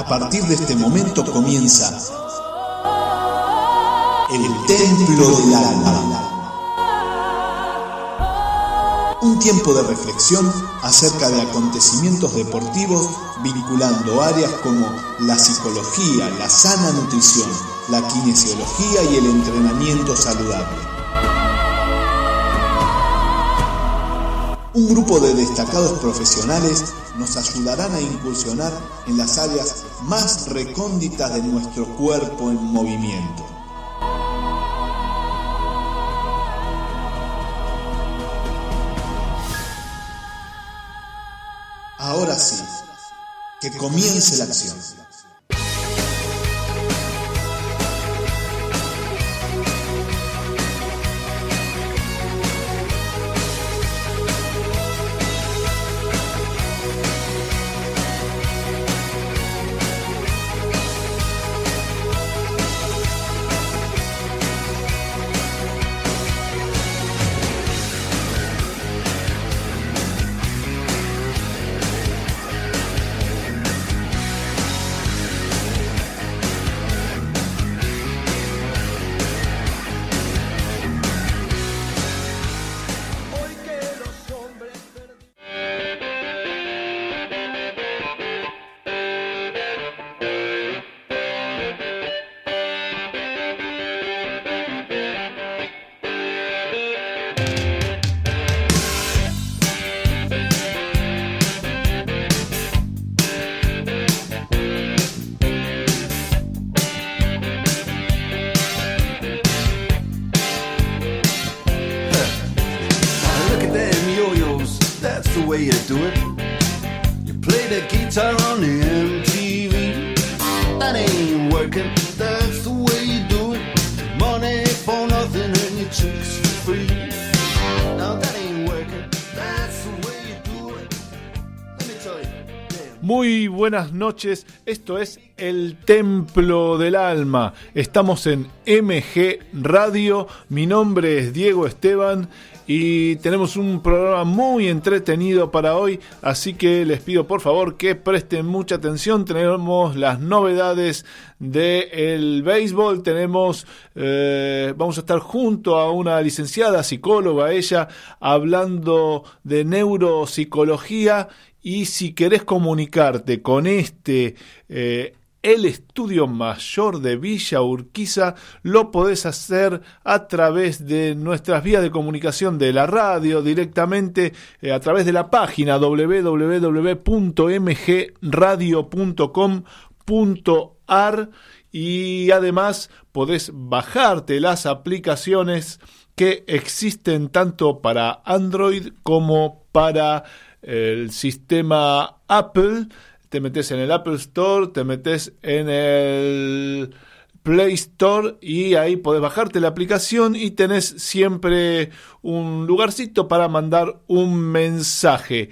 A partir de este momento comienza el Templo del Alma. Un tiempo de reflexión acerca de acontecimientos deportivos vinculando áreas como la psicología, la sana nutrición, la kinesiología y el entrenamiento saludable. Un grupo de destacados profesionales nos ayudarán a incursionar en las áreas más recónditas de nuestro cuerpo en movimiento. Ahora sí, que comience la acción. Buenas noches. Esto es El Templo del Alma. Estamos en MG Radio. Mi nombre es Diego Esteban y tenemos un programa muy entretenido para hoy. Así que les pido por favor que presten mucha atención. Tenemos las novedades del béisbol. Tenemos, eh, vamos a estar junto a una licenciada psicóloga, ella hablando de neuropsicología y si querés comunicarte con este, eh, el estudio mayor de Villa Urquiza, lo podés hacer a través de nuestras vías de comunicación de la radio, directamente eh, a través de la página www.mgradio.com.ar y además podés bajarte las aplicaciones que existen tanto para Android como para el sistema Apple, te metes en el Apple Store, te metes en el Play Store y ahí podés bajarte la aplicación y tenés siempre un lugarcito para mandar un mensaje.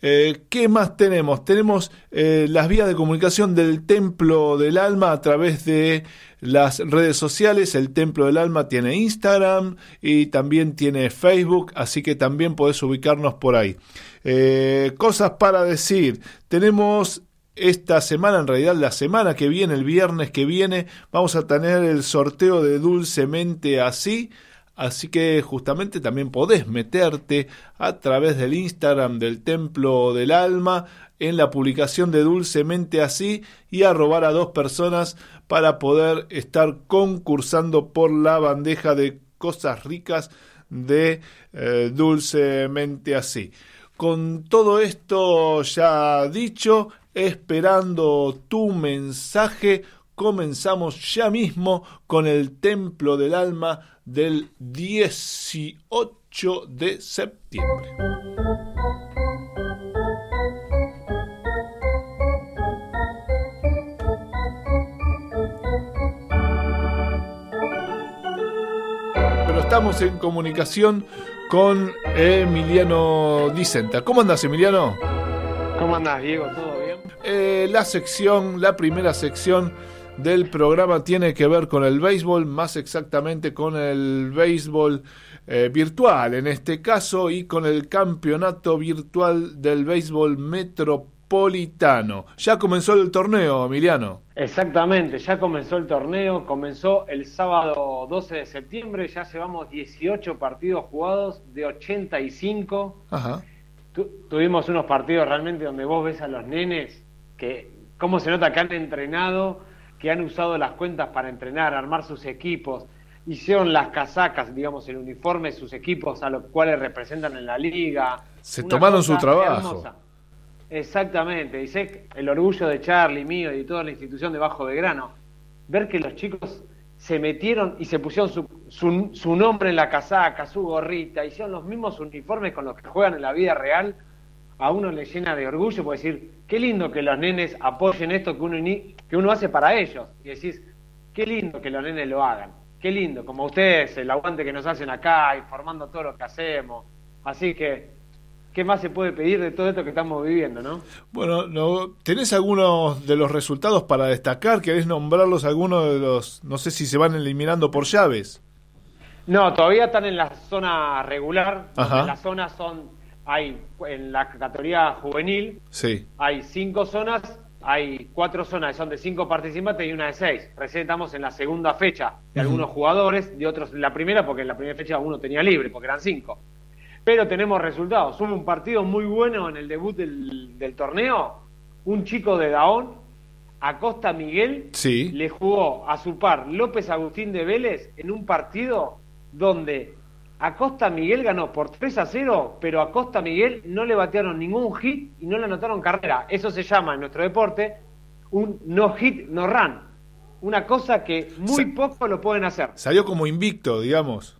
Eh, ¿Qué más tenemos? Tenemos eh, las vías de comunicación del Templo del Alma a través de las redes sociales. El Templo del Alma tiene Instagram y también tiene Facebook, así que también podés ubicarnos por ahí. Eh, cosas para decir. Tenemos esta semana, en realidad la semana que viene, el viernes que viene, vamos a tener el sorteo de Dulcemente Así. Así que justamente también podés meterte a través del Instagram del Templo del Alma en la publicación de Dulcemente Así y a robar a dos personas para poder estar concursando por la bandeja de cosas ricas de eh, Dulcemente Así. Con todo esto ya dicho, esperando tu mensaje, comenzamos ya mismo con el Templo del Alma del 18 de septiembre. Pero estamos en comunicación con Emiliano Dicenta. ¿Cómo andas, Emiliano? ¿Cómo andas, Diego? ¿Todo bien? Eh, la sección, la primera sección del programa tiene que ver con el béisbol, más exactamente con el béisbol eh, virtual en este caso y con el campeonato virtual del béisbol Metropolitano. Ya comenzó el torneo, Emiliano. Exactamente, ya comenzó el torneo, comenzó el sábado 12 de septiembre, ya llevamos 18 partidos jugados de 85. Ajá. tuvimos unos partidos realmente donde vos ves a los nenes que, cómo se nota que han entrenado, que han usado las cuentas para entrenar, armar sus equipos, hicieron las casacas, digamos, el uniforme, sus equipos a los cuales representan en la liga. Se tomaron su trabajo. Exactamente, dice el orgullo de Charlie, mío y de toda la institución de Bajo de Grano. Ver que los chicos se metieron y se pusieron su, su, su, nombre en la casaca, su gorrita, hicieron los mismos uniformes con los que juegan en la vida real, a uno le llena de orgullo, puede decir, qué lindo que los nenes apoyen esto que uno, que uno hace para ellos. Y decís, qué lindo que los nenes lo hagan. Qué lindo, como ustedes, el aguante que nos hacen acá, informando todo lo que hacemos. Así que, ¿qué más se puede pedir de todo esto que estamos viviendo, no? Bueno, no, ¿tenés algunos de los resultados para destacar? ¿Querés nombrarlos algunos de los, no sé si se van eliminando por llaves? No, todavía están en la zona regular. En la zona son, hay, en la categoría juvenil, sí. hay cinco zonas hay cuatro zonas que son de cinco participantes y una de seis. Recién estamos en la segunda fecha de algunos jugadores, de otros en la primera, porque en la primera fecha uno tenía libre, porque eran cinco. Pero tenemos resultados. Hubo un partido muy bueno en el debut del, torneo. Un chico de Daón, Acosta Miguel, sí. le jugó a su par López Agustín de Vélez en un partido donde Acosta Miguel ganó por 3 a 0, pero a Costa Miguel no le batearon ningún hit y no le anotaron carrera. Eso se llama en nuestro deporte un no hit, no run. Una cosa que muy poco lo pueden hacer. Salió como invicto, digamos.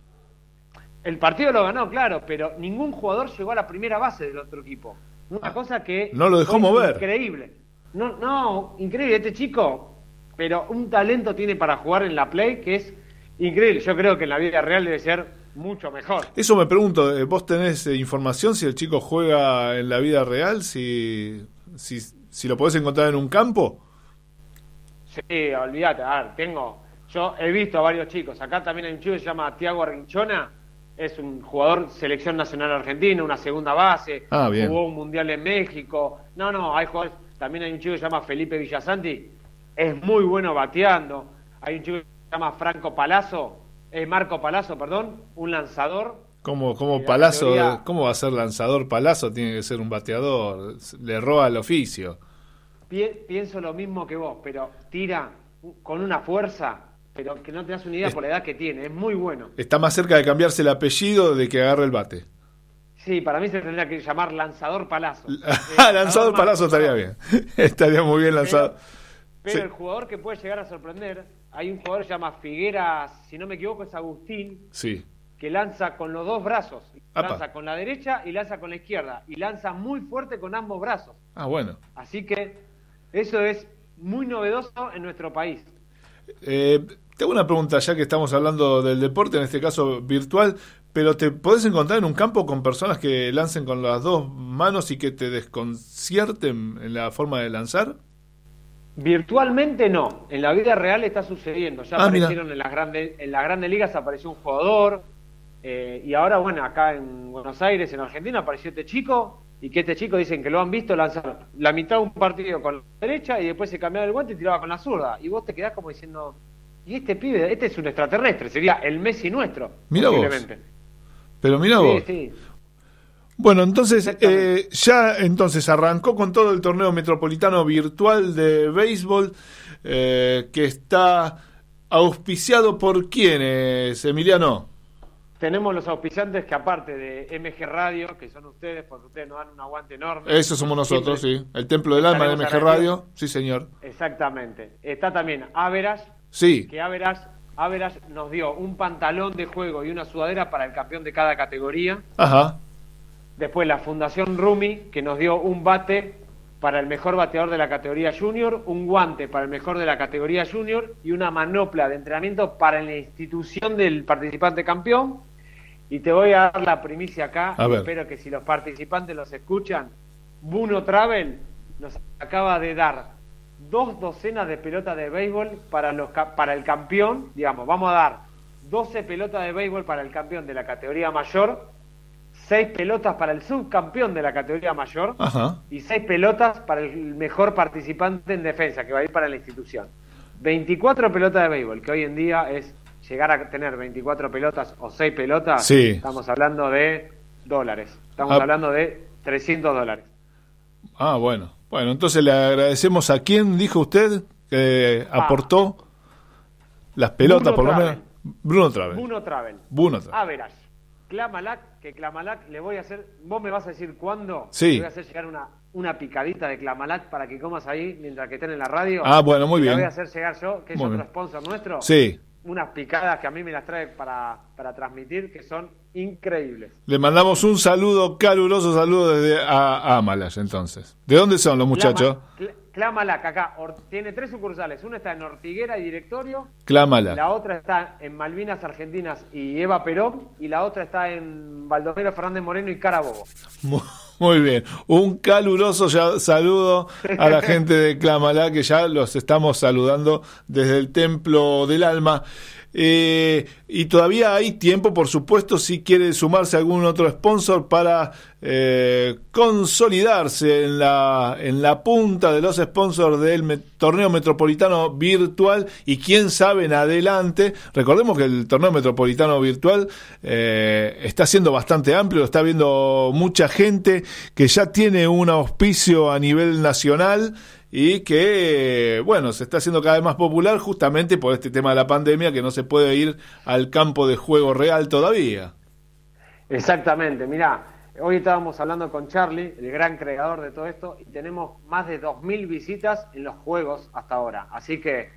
El partido lo ganó, claro, pero ningún jugador llegó a la primera base del otro equipo. Una ah, cosa que. No lo dejó mover. Increíble. No, no, increíble. Este chico, pero un talento tiene para jugar en la play que es increíble. Yo creo que en la vida real debe ser mucho mejor. Eso me pregunto, eh, ¿vos tenés eh, información si el chico juega en la vida real? Si, si, si lo podés encontrar en un campo? Sí, olvídate, a ver, tengo, yo he visto a varios chicos, acá también hay un chico que se llama Tiago Arrinchona, es un jugador selección nacional argentina, una segunda base, ah, jugó un mundial en México, no, no, hay jugadores, también hay un chico que se llama Felipe Villasanti, es muy bueno bateando, hay un chico que se llama Franco Palazzo, eh, Marco Palazzo, perdón, un lanzador. ¿Cómo, cómo Palazzo, cómo va a ser lanzador Palazzo? Tiene que ser un bateador, le roba el oficio. pienso lo mismo que vos, pero tira con una fuerza, pero que no te das una idea por la edad que tiene, es muy bueno. Está más cerca de cambiarse el apellido de que agarre el bate. Sí, para mí se tendría que llamar Lanzador Palazzo. Ah, lanzador Palazzo estaría bien. estaría muy bien lanzado. Pero, el jugador que puede llegar a sorprender hay un jugador que se llama Figueras, si no me equivoco, es Agustín. Sí. Que lanza con los dos brazos. Lanza con la derecha y lanza con la izquierda. Y lanza muy fuerte con ambos brazos. Ah, bueno. Así que eso es muy novedoso en nuestro país. Eh, tengo una pregunta, ya que estamos hablando del deporte, en este caso virtual, pero ¿te podés encontrar en un campo con personas que lancen con las dos manos y que te desconcierten en la forma de lanzar? Virtualmente no, en la vida real está sucediendo. Ya ah, aparecieron en las grandes, en las grandes ligas apareció un jugador eh, y ahora bueno acá en Buenos Aires, en Argentina apareció este chico y que este chico dicen que lo han visto lanzar la mitad de un partido con la derecha y después se cambiaba el guante y tiraba con la zurda y vos te quedás como diciendo y este pibe, este es un extraterrestre, sería el Messi nuestro. Mira vos. Pero mira vos. Bueno, entonces eh, ya entonces arrancó con todo el torneo metropolitano virtual de béisbol eh, que está auspiciado por quiénes, Emiliano. Tenemos los auspiciantes que aparte de MG Radio, que son ustedes, porque ustedes nos dan un aguante enorme. Eso somos nosotros, sí. El Templo del Alma de MG Radio, sí señor. Exactamente. Está también Averas. Sí. Que Averas, Averas nos dio un pantalón de juego y una sudadera para el campeón de cada categoría. Ajá Después la Fundación Rumi, que nos dio un bate para el mejor bateador de la categoría junior, un guante para el mejor de la categoría junior y una manopla de entrenamiento para la institución del participante campeón. Y te voy a dar la primicia acá, espero que si los participantes los escuchan, Buno Travel nos acaba de dar dos docenas de pelotas de béisbol para, los, para el campeón, digamos, vamos a dar 12 pelotas de béisbol para el campeón de la categoría mayor seis pelotas para el subcampeón de la categoría mayor Ajá. y seis pelotas para el mejor participante en defensa, que va a ir para la institución. 24 pelotas de béisbol, que hoy en día es llegar a tener 24 pelotas o 6 pelotas, Sí. estamos hablando de dólares, estamos Ah. hablando de 300 dólares. Ah, bueno. Bueno, entonces le agradecemos a quién dijo usted que Ah. aportó las pelotas, Bruno por lo menos. Bruno Travel. Bruno Travel. Bruno Travel. Average. Clamalac, que Clamalac le voy a hacer, vos me vas a decir cuándo, Sí. le voy a hacer llegar una, una picadita de Clamalac para que comas ahí mientras que estén en la radio. Ah, bueno, muy bien. voy a hacer llegar yo, que es otro bien. sponsor nuestro. Sí. Unas picadas que a mí me las trae para, para transmitir, que son increíbles. Le mandamos un saludo, caluroso saludo desde a, a Amalas, entonces. ¿De dónde son los muchachos? Clama- Cl- Clamalac, acá, Or- tiene tres sucursales. Una está en Ortiguera y Directorio, Clámala. la otra está en Malvinas Argentinas y Eva Perón, y la otra está en Baldomero Fernández Moreno y Carabobo. Mu- Muy bien. Un caluroso ya- saludo a la gente de Clámala, que ya los estamos saludando desde el Templo del Alma. Eh, y todavía hay tiempo, por supuesto, si quiere sumarse algún otro sponsor para eh, consolidarse en la, en la punta de los sponsors del torneo metropolitano virtual y quién sabe en adelante. Recordemos que el torneo metropolitano virtual eh, está siendo bastante amplio, está viendo mucha gente que ya tiene un auspicio a nivel nacional y que, bueno, se está haciendo cada vez más popular justamente por este tema de la pandemia que no se puede ir al campo de juego real todavía. Exactamente, mirá, hoy estábamos hablando con Charlie, el gran creador de todo esto, y tenemos más de 2.000 visitas en los juegos hasta ahora. Así que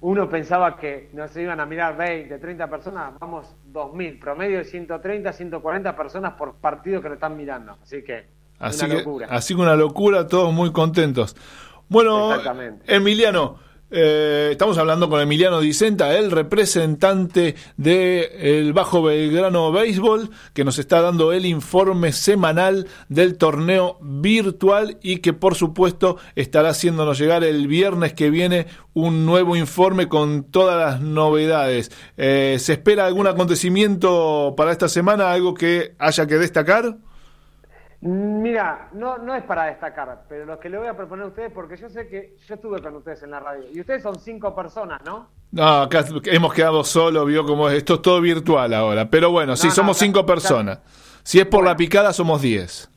uno pensaba que nos iban a mirar 20, 30 personas, vamos 2.000, promedio de 130, 140 personas por partido que lo están mirando. Así que Así una que, locura. así que una locura, todos muy contentos. Bueno. Emiliano, eh, estamos hablando con Emiliano Dicenta, el representante del Bajo Belgrano Béisbol, que nos está dando el informe semanal del torneo virtual y que por supuesto estará haciéndonos llegar el viernes que viene un nuevo informe con todas las novedades. Eh, ¿Se espera algún acontecimiento para esta semana, algo que haya que destacar? Mira, no, no es para destacar, pero lo que le voy a proponer a ustedes, porque yo sé que yo estuve con ustedes en la radio, y ustedes son cinco personas, ¿no? No, acá hemos quedado solos, vio como esto es todo virtual ahora. Pero bueno, sí, No, no, somos acá- cinco personas. Si es por Bueno. la picada, somos diez.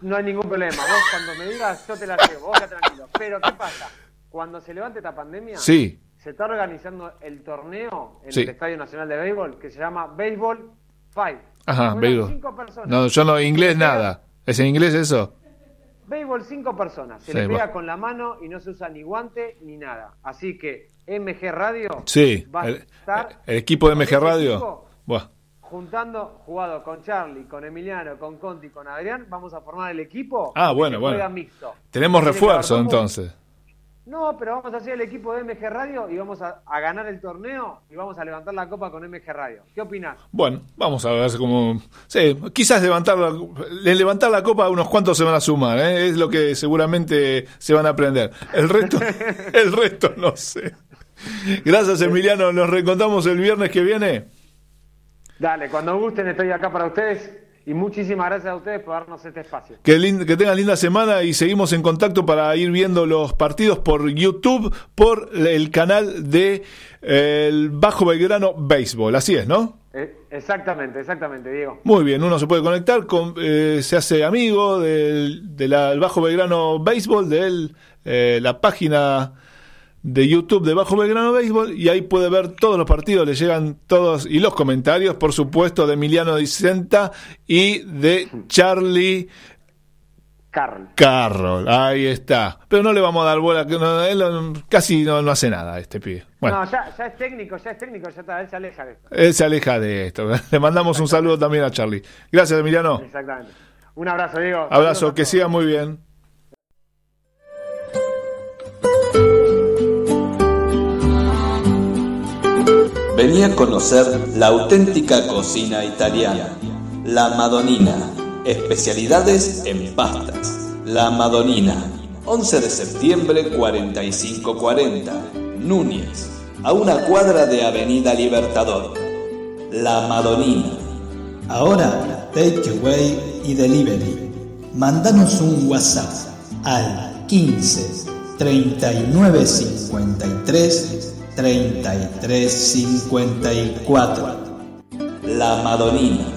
No hay ningún problema. Vos cuando me digas, yo te la llevo, vos tranquilo. Pero ¿qué pasa? Cuando se levante esta pandemia, Sí, se está organizando el torneo en Sí. el Estadio Nacional de Béisbol que se llama Béisbol Five. Ajá, béisbol. cinco personas. No, yo no, inglés nada. ¿Es en inglés eso? Béisbol cinco personas. Se Sí, le pega va. con la mano y no se usa ni guante ni nada. Así que MG Radio Sí, va a el, estar el equipo de MG Radio. Buah, juntando, jugado con Charlie, con Emiliano, con Conti, con Adrián, vamos a formar el equipo. Ah, bueno, bueno. mixto. Tenemos refuerzo entonces. No, pero vamos a hacer el equipo de MG Radio y vamos a, a ganar el torneo y vamos a levantar la copa con MG Radio. ¿Qué opinas? Bueno, vamos a ver cómo. Sí, quizás levantar la, le- levantar la copa unos cuantos se van a sumar, ¿eh? es lo que seguramente se van a aprender. El resto, el resto no sé. Gracias, Emiliano. Nos reencontramos el viernes que viene. Dale, cuando gusten estoy acá para ustedes y muchísimas gracias a ustedes por darnos este espacio. Que, lin- que tengan linda semana y seguimos en contacto para ir viendo los partidos por YouTube, por el canal de eh, el Bajo Belgrano Béisbol. Así es, ¿no? Eh, exactamente, exactamente, Diego. Muy bien, uno se puede conectar, con, eh, se hace amigo del, del Bajo Belgrano Béisbol, de eh, la página de YouTube de Bajo Belgrano Béisbol, y ahí puede ver todos los partidos, le llegan todos, y los comentarios, por supuesto, de Emiliano Dicenta y de Charlie Carl. Carroll. Ahí está. Pero no le vamos a dar bola, que no- él no- casi no, no hace nada este pibe. Bueno. No, ya, ya es técnico, ya es técnico, ya está, él se aleja de esto. Él se aleja de esto. Le mandamos un saludo también a Charlie. Gracias, Emiliano. Exactamente. Un abrazo, Diego. Abrazo, que siga muy bien. Vení a conocer la auténtica cocina italiana, la Madonina, especialidades en pastas. La Madonina, 11 de septiembre 4540, Núñez, a una cuadra de Avenida Libertador. La Madonina. Ahora takeaway y delivery. Mandanos un WhatsApp al 15 39 53 33 54. La Madonina.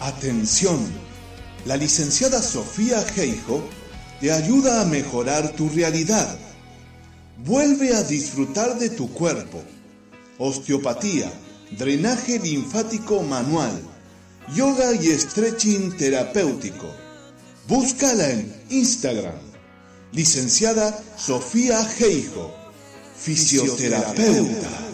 Atención, la licenciada Sofía Geijo te ayuda a mejorar tu realidad. Vuelve a disfrutar de tu cuerpo. Osteopatía, drenaje linfático manual, yoga y stretching terapéutico. Búscala en Instagram. Licenciada Sofía Geijo, fisioterapeuta.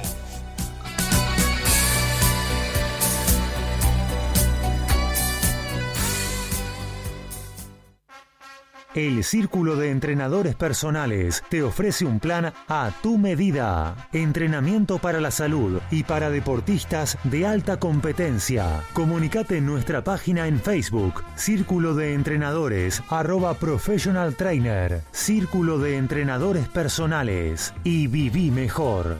El Círculo de Entrenadores Personales te ofrece un plan a tu medida. Entrenamiento para la salud y para deportistas de alta competencia. Comunicate en nuestra página en Facebook, Círculo de Entrenadores, arroba Professional Trainer, Círculo de Entrenadores Personales y viví mejor.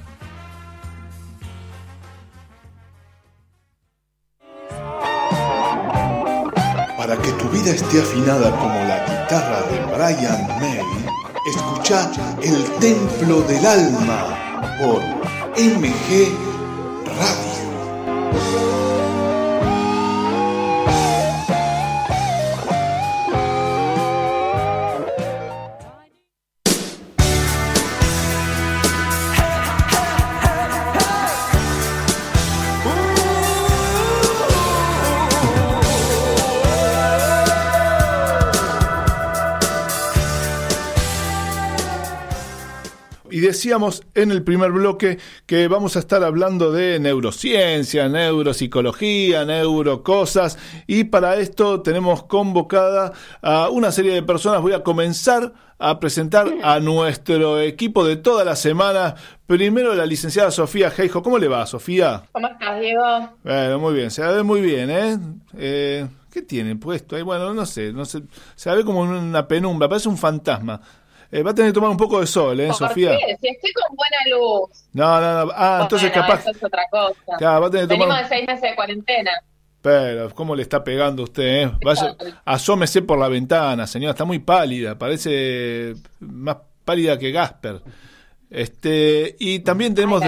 Para que tu vida esté afinada como la guitarra de Brian May, escucha El Templo del Alma por MG Radio. Decíamos en el primer bloque que vamos a estar hablando de neurociencia, neuropsicología, neurocosas. Y para esto tenemos convocada a una serie de personas. Voy a comenzar a presentar a nuestro equipo de toda la semana. Primero la licenciada Sofía Geijo. ¿Cómo le va, Sofía? ¿Cómo estás, Diego? Bueno, muy bien, se la ve muy bien, ¿eh? eh ¿Qué tiene puesto ahí? Bueno, no sé, no sé, se la ve como una penumbra, parece un fantasma. Eh, va a tener que tomar un poco de sol, ¿eh, ¿Por Sofía? qué? Si estoy con buena luz. No, no, no. Ah, entonces Bueno, capaz. Eso es otra cosa. Claro, va a tener que tomar Venimos de seis meses de cuarentena. Pero, ¿cómo le está pegando usted? Eh? Vaya, asómese por la ventana, señora. Está muy pálida. Parece más pálida que Gasper. Este, y también tenemos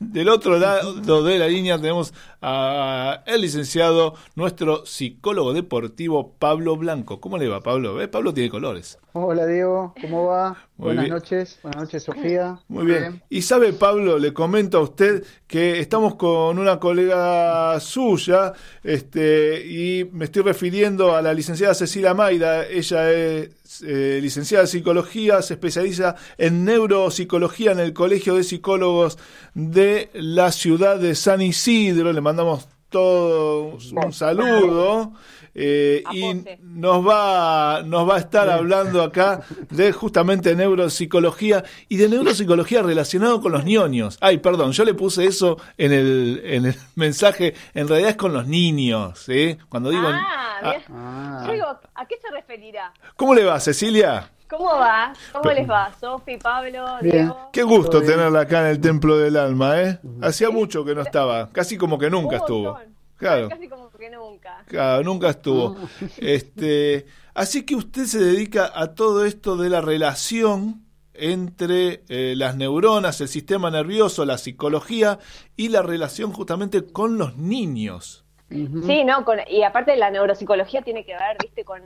del, otro lado de la línea tenemos a el licenciado, nuestro psicólogo deportivo Pablo Blanco. ¿Cómo le va, Pablo? ¿Ves? Pablo tiene colores. Hola Diego, ¿cómo va? Muy Buenas bien. noches, buenas noches Sofía. Muy bien. Y sabe, Pablo, le comento a usted que estamos con una colega suya, este, y me estoy refiriendo a la licenciada Cecilia Maida. Ella es eh, licenciada en psicología, se especializa en neuropsicología en el Colegio de Psicólogos de la ciudad de San Isidro. Le mandamos todos un saludo. eh, y nos va, nos va a estar hablando acá de justamente neuropsicología y de neuropsicología relacionado con los ñoños. Ay, perdón, yo le puse eso en el, en el mensaje, en realidad es con los niños, ¿sí? Cuando digo... Ah, Ah. Ah. Yo digo, ¿a qué se referirá? ¿Cómo le va, Cecilia? ¿Cómo va? ¿Cómo les va? Sofi, Pablo, Bien. Diego. Qué gusto tenerla acá en el Templo del Alma, ¿eh? Hacía mucho que no estaba, casi como que nunca Un estuvo. Claro. Casi como que nunca. Claro, nunca estuvo. Este, así que usted se dedica a todo esto de la relación entre eh, las neuronas, el sistema nervioso, la psicología y la relación justamente con los niños. Sí, no, con- y aparte la neuropsicología tiene que ver, viste, con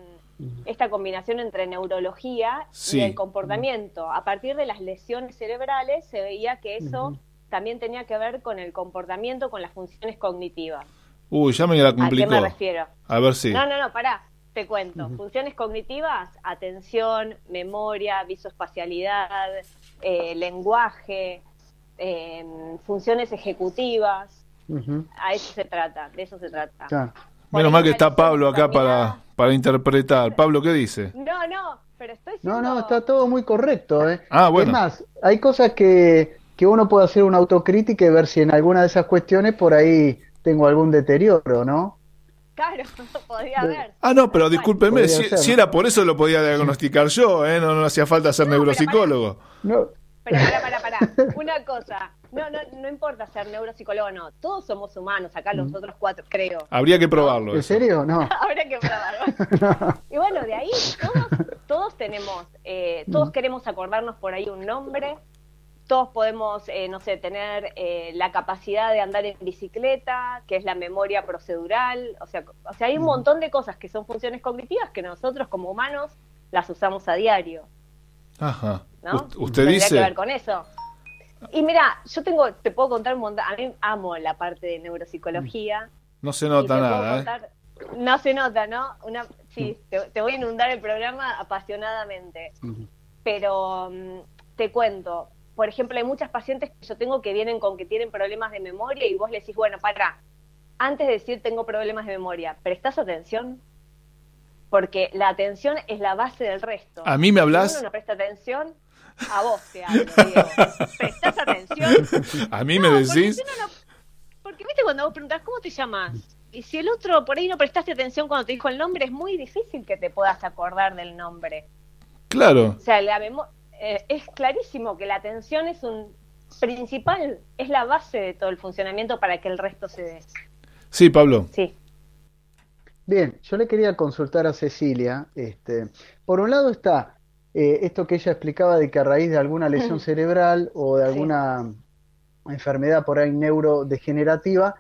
esta combinación entre neurología Sí. y el comportamiento. A partir de las lesiones cerebrales se veía que eso también tenía que ver con el comportamiento, con las funciones cognitivas. Uy, ya me la ¿A qué complicó. me refiero? A ver si. No, no, no, pará, te cuento. Funciones cognitivas, atención, memoria, visoespacialidad, eh, lenguaje, eh, funciones ejecutivas. A eso se trata, de eso se trata. claro. Menos mal que está Pablo acá para, para interpretar. Pablo, ¿qué dice? No, no, pero estoy No, siendo... no, está todo muy correcto, ¿eh? Ah, bueno. Es más, hay cosas que, que uno puede hacer una autocrítica y ver si en alguna de esas cuestiones por ahí tengo algún deterioro, ¿no? Claro, podría haber. Ah, no, pero discúlpeme, si, ser, si ¿no? era por eso lo podía diagnosticar yo, ¿eh? no, no hacía falta ser No, pero neuropsicólogo. No, Pero para, para, para. Una cosa. No, no, no importa ser neuropsicólogo o no. Todos somos humanos, acá los otros cuatro, creo. Habría que probarlo. ¿En eso. serio? No. Habrá que probarlo. Y bueno, de ahí todos, todos tenemos, eh, todos queremos acordarnos por ahí un nombre, todos podemos, eh, no sé, tener eh, la capacidad de andar en bicicleta, que es la memoria procedural, o sea, o sea, hay un montón de cosas que son funciones cognitivas que nosotros como humanos las usamos a diario, Ajá. ¿no? Ust- Usted Tendría que ver dice. con eso. Y mira, yo tengo, te puedo contar un montón, a mí amo la parte de neuropsicología. No se nota nada, ¿eh? No se nota, ¿no? Una, sí, te, te voy a inundar el programa apasionadamente. Pero mm, te cuento, por ejemplo, hay muchas pacientes que yo tengo que vienen con que tienen problemas de memoria y vos le decís, bueno, para, antes de decir tengo problemas de memoria, ¿prestás atención? Porque la atención es la base del resto. ¿A mí me Si hablas? uno no presta atención, a vos te hablo, Diego. ¿Prestás atención? ¿A mí me decís? Porque, si uno no- porque, viste cuando vos preguntás, ¿cómo te llamas? Y si el otro por ahí no prestaste atención cuando te dijo el nombre, es muy difícil que te puedas acordar del nombre. Claro. O sea, la memo- eh, es clarísimo que la atención es un principal, es la base de todo el funcionamiento para que el resto se dé. Sí, Pablo. Sí. Bien, yo le quería consultar a Cecilia. Este, por un lado está eh, esto que ella explicaba de que a raíz de alguna lesión cerebral o de Sí. alguna enfermedad por ahí neurodegenerativa,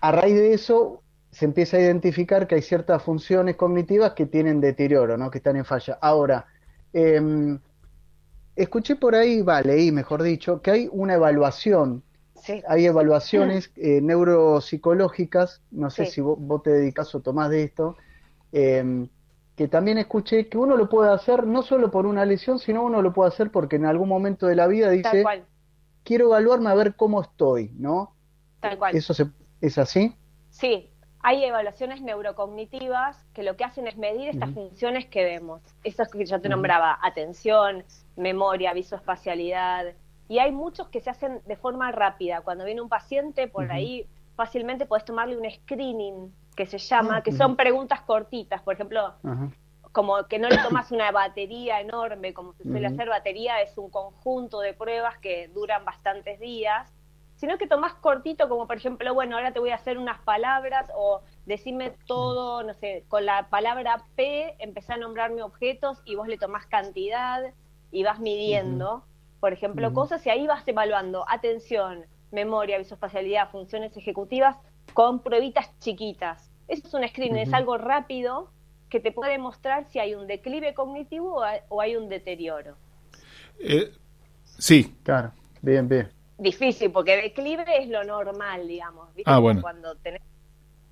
a raíz de eso se empieza a identificar que hay ciertas funciones cognitivas que tienen deterioro, ¿no? Que están en falla. Ahora, em, escuché por ahí, va, leí, mejor dicho, que hay una evaluación Sí. hay evaluaciones eh, neuropsicológicas, no sé Sí. si vos, vos te dedicas o tomás de esto, eh, que también escuché que uno lo puede hacer no solo por una lesión, sino uno lo puede hacer porque en algún momento de la vida dice, quiero evaluarme a ver cómo estoy, ¿no? tal cual. ¿Eso se- es así? Sí, hay evaluaciones neurocognitivas que lo que hacen es medir estas funciones que vemos. Esas que yo te nombraba, atención, memoria, visoespacialidad. Y hay muchos que se hacen de forma rápida. Cuando viene un paciente, por ahí fácilmente podés tomarle un screening que se llama, que son preguntas cortitas. Por ejemplo, Ajá. como que no le tomas una batería enorme, como se suele hacer batería, es un conjunto de pruebas que duran bastantes días, sino que tomás cortito, como por ejemplo, bueno, ahora te voy a hacer unas palabras o decime todo, no sé, con la palabra P, empezá a nombrarme objetos y vos le tomás cantidad y vas midiendo, por ejemplo, cosas y ahí vas evaluando atención, memoria, visoespacialidad, funciones ejecutivas con pruebitas chiquitas. Eso es un screening, es Ujú. algo rápido que te puede mostrar si hay un declive cognitivo o hay- un deterioro. Eh, sí. Claro, bien, bien. Difícil, porque declive es lo normal, digamos. ¿viste? Ah, bueno. Cuando tenés...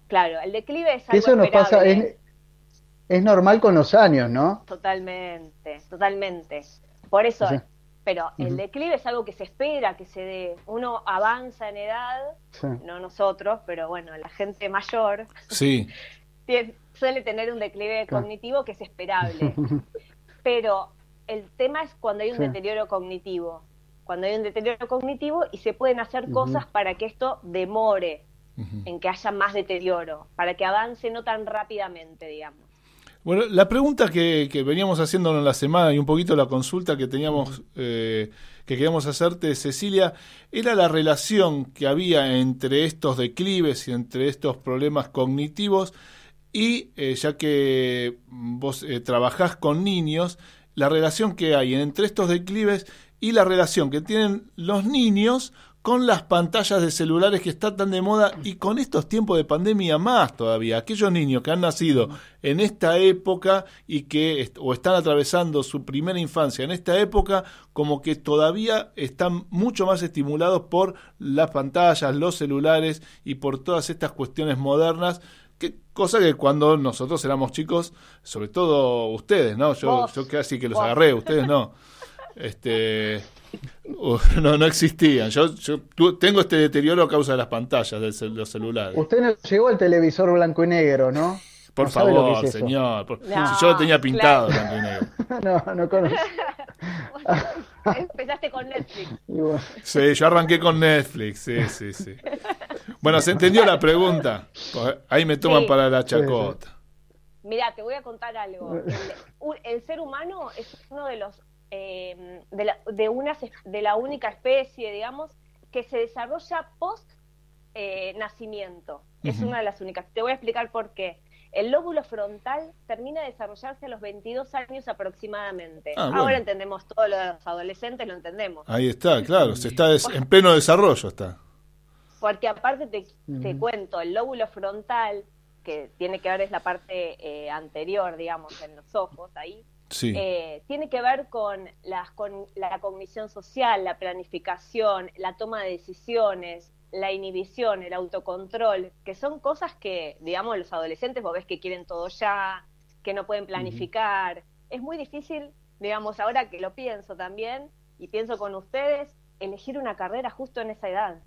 Claro, el declive es algo eso nos pasa, es, es normal con los años, ¿no? Totalmente, totalmente. Por eso, Sí. Pero el declive es algo que se espera que se dé. Uno avanza en edad, Sí. no nosotros, pero bueno, la gente mayor Sí. suele tener un declive Claro. cognitivo que es esperable. Pero el tema es cuando hay un Sí. deterioro cognitivo. Cuando hay un deterioro cognitivo y se pueden hacer cosas para que esto demore, en que haya más deterioro, para que avance no tan rápidamente, digamos. Bueno, la pregunta que, que veníamos haciendo en la semana y un poquito la consulta que teníamos, eh, que queríamos hacerte, Cecilia, era la relación que había entre estos declives y entre estos problemas cognitivos y eh, ya que vos eh, trabajás con niños, la relación que hay entre estos declives y la relación que tienen los niños con las pantallas de celulares que están tan de moda y con estos tiempos de pandemia más todavía. Aquellos niños que han nacido en esta época y que o están atravesando su primera infancia en esta época, como que todavía están mucho más estimulados por las pantallas, los celulares y por todas estas cuestiones modernas. Que, cosa que cuando nosotros éramos chicos, sobre todo ustedes, ¿no? Yo, Vos. yo casi que los Vos. agarré, ustedes no. Este, uh, no, no existían. Yo, yo tengo este deterioro a causa de las pantallas de cel- los celulares. Usted no llegó al televisor blanco y negro, ¿no? Por No favor, es señor. por- No, si yo lo tenía pintado, claro. blanco y negro. no, no conoce. Empezaste con Netflix. Bueno, Sí, yo arranqué con Netflix, sí, sí, sí. Bueno, ¿se entendió la pregunta? Pues Ahí me toman Sí. para la chacota. Mira, te voy a contar algo. El ser humano es uno de los eh, de, la, de, unas es- de la única especie, digamos, que se desarrolla post eh, nacimiento. Es una de las únicas. Te voy a explicar por qué. El lóbulo frontal termina de desarrollarse a los 22 años aproximadamente. Ah, bueno. Ahora entendemos todo lo de los adolescentes, lo entendemos. Ahí está, claro, se está en pleno desarrollo está. Porque aparte te, te cuento, el lóbulo frontal, que tiene que ver es la parte eh, anterior, digamos, en los ojos, ahí, Sí. eh, tiene que ver con, las, con la cognición social, la planificación, la toma de decisiones, la inhibición, el autocontrol, que son cosas que, digamos, los adolescentes vos ves que quieren todo ya, que no pueden planificar. Es muy difícil, digamos, ahora que lo pienso también, y pienso con ustedes, elegir una carrera justo en esa edad,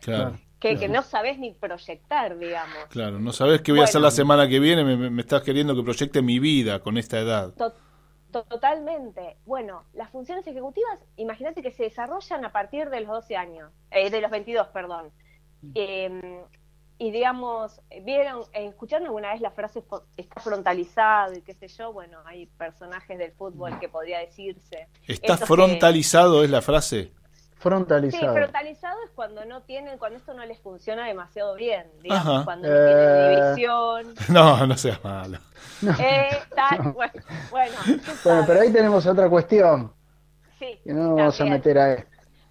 Claro, que, Claro. que no sabes ni proyectar, digamos. claro. No sabes qué voy a hacer la semana que viene, me, estás queriendo que proyecte mi vida con esta edad. Totalmente. Bueno, las funciones ejecutivas, imagínate que se desarrollan a partir de los 12 años, eh, de los 22, perdón. Eh, y digamos, ¿vieron, escucharon alguna vez la frase está frontalizado y qué sé yo? Bueno, hay personajes del fútbol que podría decirse. ¿Está que- frontalizado es la frase? Sí, frontalizado. frontalizado es cuando no tienen, cuando esto no les funciona demasiado bien, digamos, Ajá. cuando no tienen Eh. inhibición. No, no seas malo. Eh, tal, bueno, bueno, pero ahí tenemos otra cuestión. Sí, Que no nos vamos a meter ahí.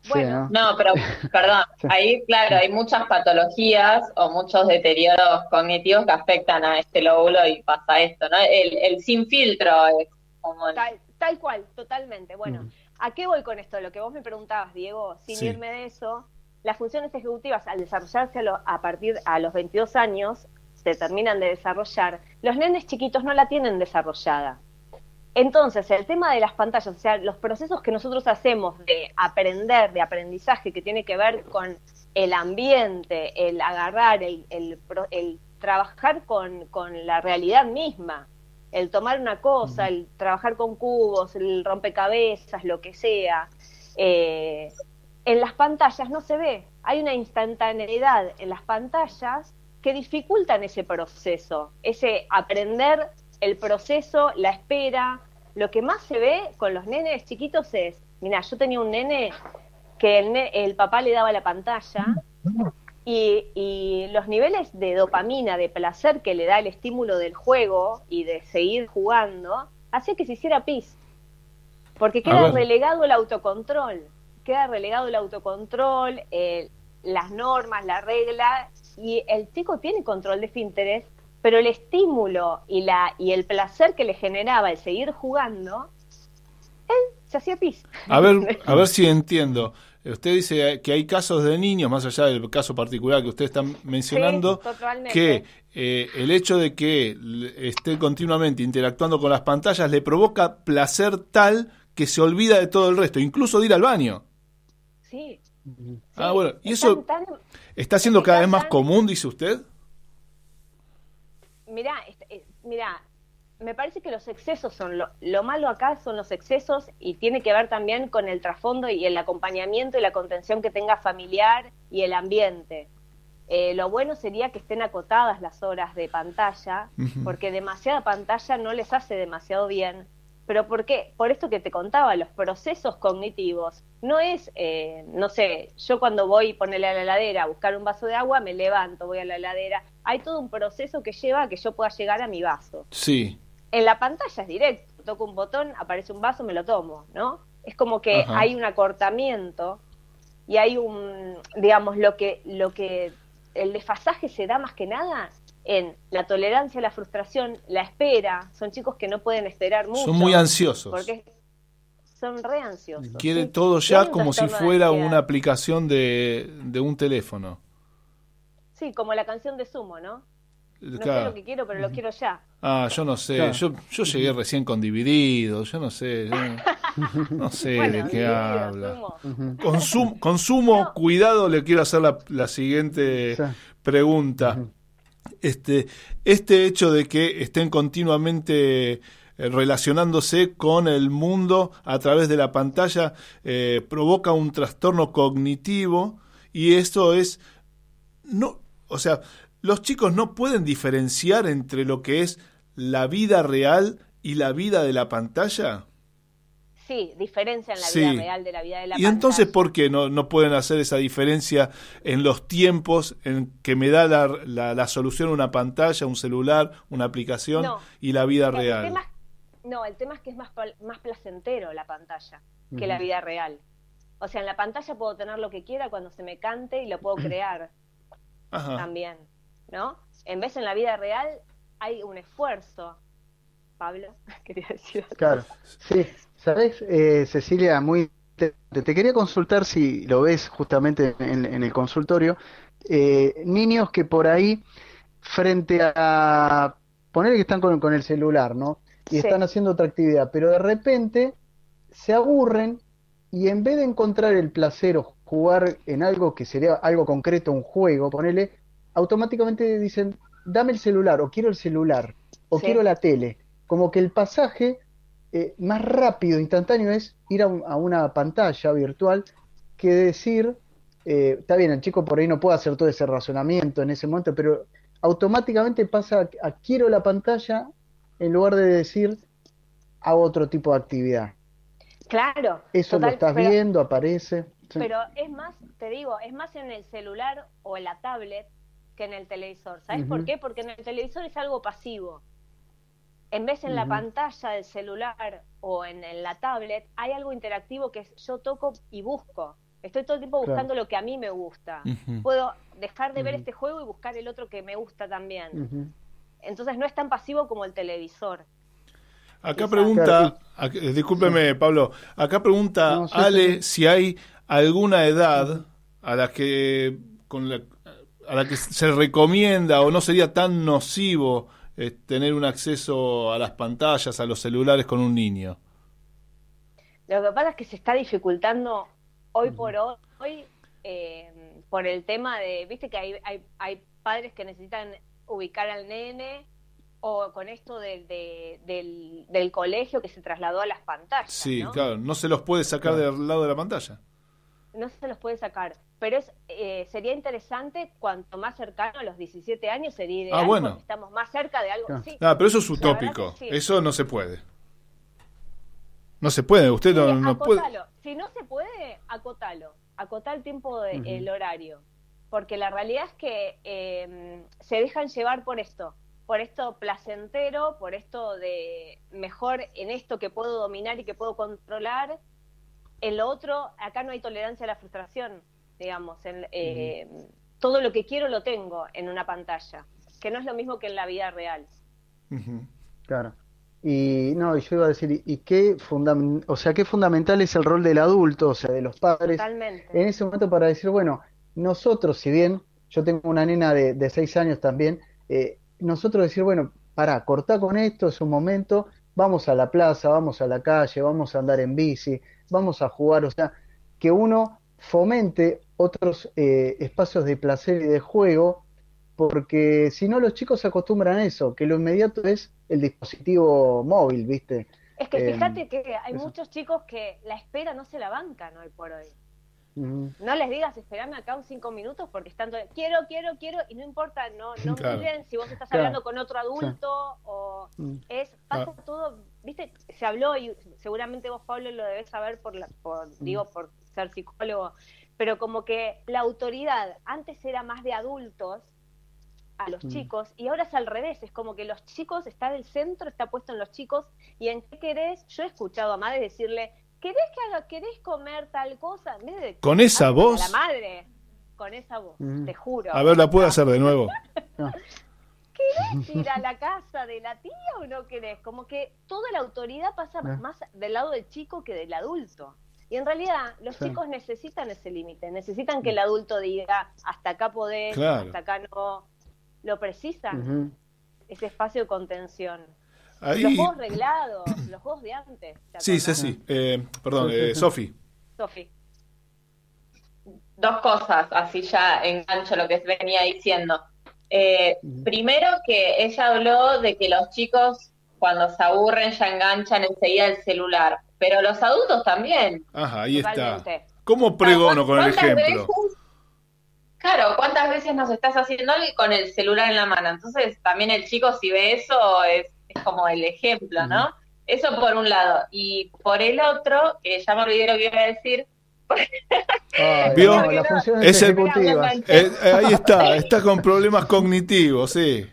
Sí, Bueno. ¿no? No, pero perdón, ahí claro, hay muchas patologías o muchos deterioros cognitivos que afectan a este lóbulo y pasa esto, ¿no? El, el sin filtro es como el- Tal, tal cual, totalmente. Bueno, ¿a qué voy con esto? Lo que vos me preguntabas, Diego, sin Sí. irme de eso, las funciones ejecutivas al desarrollarse a, lo- a partir a los 22 años, se terminan de desarrollar, los nenes chiquitos no la tienen desarrollada. Entonces, el tema de las pantallas, o sea, los procesos que nosotros hacemos de aprender, de aprendizaje, que tiene que ver con el ambiente, el agarrar, el, el, el trabajar con, con la realidad misma, el tomar una cosa, el trabajar con cubos, el rompecabezas, lo que sea, eh, en las pantallas no se ve. Hay una instantaneidad en las pantallas que dificultan ese proceso, ese aprender el proceso, la espera. Lo que más se ve con los nenes chiquitos es, mira, yo tenía un nene que el, ne- el papá le daba la pantalla y, y los niveles de dopamina, de placer que le da el estímulo del juego y de seguir jugando, hacía que se hiciera pis. Porque queda relegado el autocontrol, queda relegado el autocontrol, eh, las normas, la regla, y el chico tiene control de esfínteres, pero el estímulo y, la, y el placer que le generaba el seguir jugando, él se hacía pis. A ver, a ver si entiendo. Usted dice que hay casos de niños, más allá del caso particular que usted está mencionando, que eh, el hecho de que esté continuamente interactuando con las pantallas le provoca placer tal que se olvida de todo el resto, incluso de ir al baño. Sí. Ah, bueno, ¿y Están eso tan- está siendo cada vez más tan- común, dice usted? Mirá, eh, mirá, me parece que los excesos son lo, lo malo acá son los excesos y tiene que ver también con el trasfondo y el acompañamiento y la contención que tenga familiar y el ambiente. Eh, lo bueno sería que estén acotadas las horas de pantalla, porque demasiada pantalla no les hace demasiado bien. Pero ¿por qué? Por esto que te contaba, los procesos cognitivos. No es, eh, no sé, yo cuando voy ponerle a la heladera a buscar un vaso de agua, me levanto, voy a la heladera. Hay todo un proceso que lleva a que yo pueda llegar a mi vaso. Sí. En la pantalla es directo, toco un botón, aparece un vaso, me lo tomo, ¿no? Es como que Ajá. hay un acortamiento y hay un, digamos, lo que, lo que el desfasaje se da más que nada en la tolerancia la frustración, la espera. Son chicos que no pueden esperar mucho. Son muy ansiosos. Porque son re ansiosos. Quiere todo ya como si fuera una aplicación de, de, un teléfono. Sí, como la canción de Sumo, ¿no? No sé lo que quiero, pero lo quiero ya. Ah, yo no sé. Yo, yo llegué recién con Dividido. Yo no sé. no sé de qué habla. Consumo, consumo cuidado, le quiero hacer la, la siguiente pregunta. Este, este hecho de que estén continuamente eh, relacionándose con el mundo a través de la pantalla eh, provoca un trastorno cognitivo y esto es no o sea los chicos no pueden diferenciar entre lo que es la vida real y la vida de la pantalla Sí, diferencian la vida real de la vida de la ¿Y entonces por qué no, no pueden hacer esa diferencia en los tiempos en que me da la, la, solución una pantalla, un celular, una aplicación y la vida real? no, el tema es que es más, más placentero la pantalla que la vida real. O sea, en la pantalla puedo tener lo que quiera cuando se me cante y lo puedo crear también, ¿no? En vez en la vida real hay un esfuerzo. Pablo, quería decir. Claro, sí, Sabes, eh, Cecilia, muy te, quería consultar si lo ves justamente en, el consultorio, eh, niños que por ahí, frente a poner que están con, el celular, ¿no? Y están haciendo otra actividad, pero de repente se aburren y en vez de encontrar el placer o jugar en algo que sería algo concreto, un juego, ponele, automáticamente dicen, dame el celular, o quiero el celular, o quiero la tele. Como que el pasaje eh, más rápido, instantáneo es ir a, una pantalla virtual que decir, eh, está bien, el chico por ahí no puede hacer todo ese razonamiento en ese momento, pero automáticamente pasa a, quiero la pantalla en lugar de decir hago otro tipo de actividad. Claro. Eso lo estás viendo, aparece. Pero es más, te digo, es más en el celular o en la tablet que en el televisor. ¿Sabes por qué? Porque en el televisor es algo pasivo. En vez en la pantalla del celular o en, la tablet, hay algo interactivo que es yo toco y busco. Estoy todo el tiempo buscando lo que a mí me gusta. Puedo dejar de ver este juego y buscar el otro que me gusta también. Entonces no es tan pasivo como el televisor. Acá pregunta, discúlpeme Pablo, acá pregunta Ale si hay alguna edad a la que con a la que se recomienda o no sería tan nocivo tener un acceso a las pantallas, a los celulares con un niño? Lo que pasa es que se está dificultando hoy por hoy eh, por el tema de, viste que hay, hay, hay, padres que necesitan ubicar al nene o con esto del, del, colegio que se trasladó a las pantallas. Sí, claro, no se los puede sacar del lado de la pantalla. No se los puede sacar pero es, eh, sería interesante cuanto más cercano a los 17 años sería ideal ah, bueno. estamos más cerca de algo así. Ah, pero eso es utópico, eso no se puede. No se puede, usted no, puede. Si no se puede, acotalo, acotar el tiempo, del el horario, porque la realidad es que em, se dejan llevar por esto, por esto placentero, por esto de mejor en esto que puedo dominar y que puedo controlar. En lo otro, acá no hay tolerancia a la frustración digamos, en, eh, todo lo que quiero lo tengo en una pantalla, que no es lo mismo que en la vida real. Claro. Y no, yo iba a decir, ¿y qué, o sea, qué fundamental es el rol del adulto, o sea, de los padres, en ese momento para decir, bueno, nosotros, si bien yo tengo una nena de, de seis años también, eh, nosotros decir, bueno, para, cortar con esto, es un momento, vamos a la plaza, vamos a la calle, vamos a andar en bici, vamos a jugar, o sea, que uno fomente otros eh, espacios de placer y de juego, porque si no los chicos se acostumbran a eso, que lo inmediato es el dispositivo móvil, ¿viste? Es que fíjate em, que hay muchos chicos que la espera no se la bancan hoy por hoy. No les digas, esperame acá un cinco minutos porque están todo... quiero, quiero, quiero, y no importa, no, no miren si vos estás hablando con otro adulto o es, pasa todo, viste, se habló y seguramente vos, Pablo, lo debes saber por, la, por mm. digo, por ser psicólogo, pero como que la autoridad antes era más de adultos a los mm. chicos y ahora es al revés, es como que los chicos está del centro, está puesto en los chicos y en qué querés, yo he escuchado a madres decirle, ¿querés que haga, querés comer tal cosa? En vez de ¿Con esa a voz? La madre, con esa voz, Mm. te juro. A ver, ¿la puedo hacer de nuevo? ¿Querés ir a la casa de la tía o no querés? Como que toda la autoridad pasa Ah. más del lado del chico que del adulto. Y en realidad los Sí. chicos necesitan ese límite, necesitan que el adulto diga hasta acá podés, Claro. hasta acá no. Lo precisan, ese espacio de contención. Los Ahí. juegos reglados, los juegos de antes. ¿te Sí, acordás? sí, sí. Eh, perdón, eh. Sofi. Sofi. dos cosas, así ya engancho lo que venía diciendo. Eh, primero que ella habló de que los chicos cuando se aburren ya enganchan enseguida el celular, pero los adultos también. Ajá, ahí está. ¿Cómo pregono con el ¿Cuántas ejemplo? veces- claro, ¿cuántas veces nos estás haciendo algo y con el celular en la mano? Entonces también el chico si ve eso es, es como el ejemplo, ¿no? Eso por un lado. Y por el otro, que ya me olvidé lo que iba a decir, Ay, ¿Vio? no, las funciones Ese- ejecutivas. Eh, eh, ahí está, está con problemas cognitivos, sí.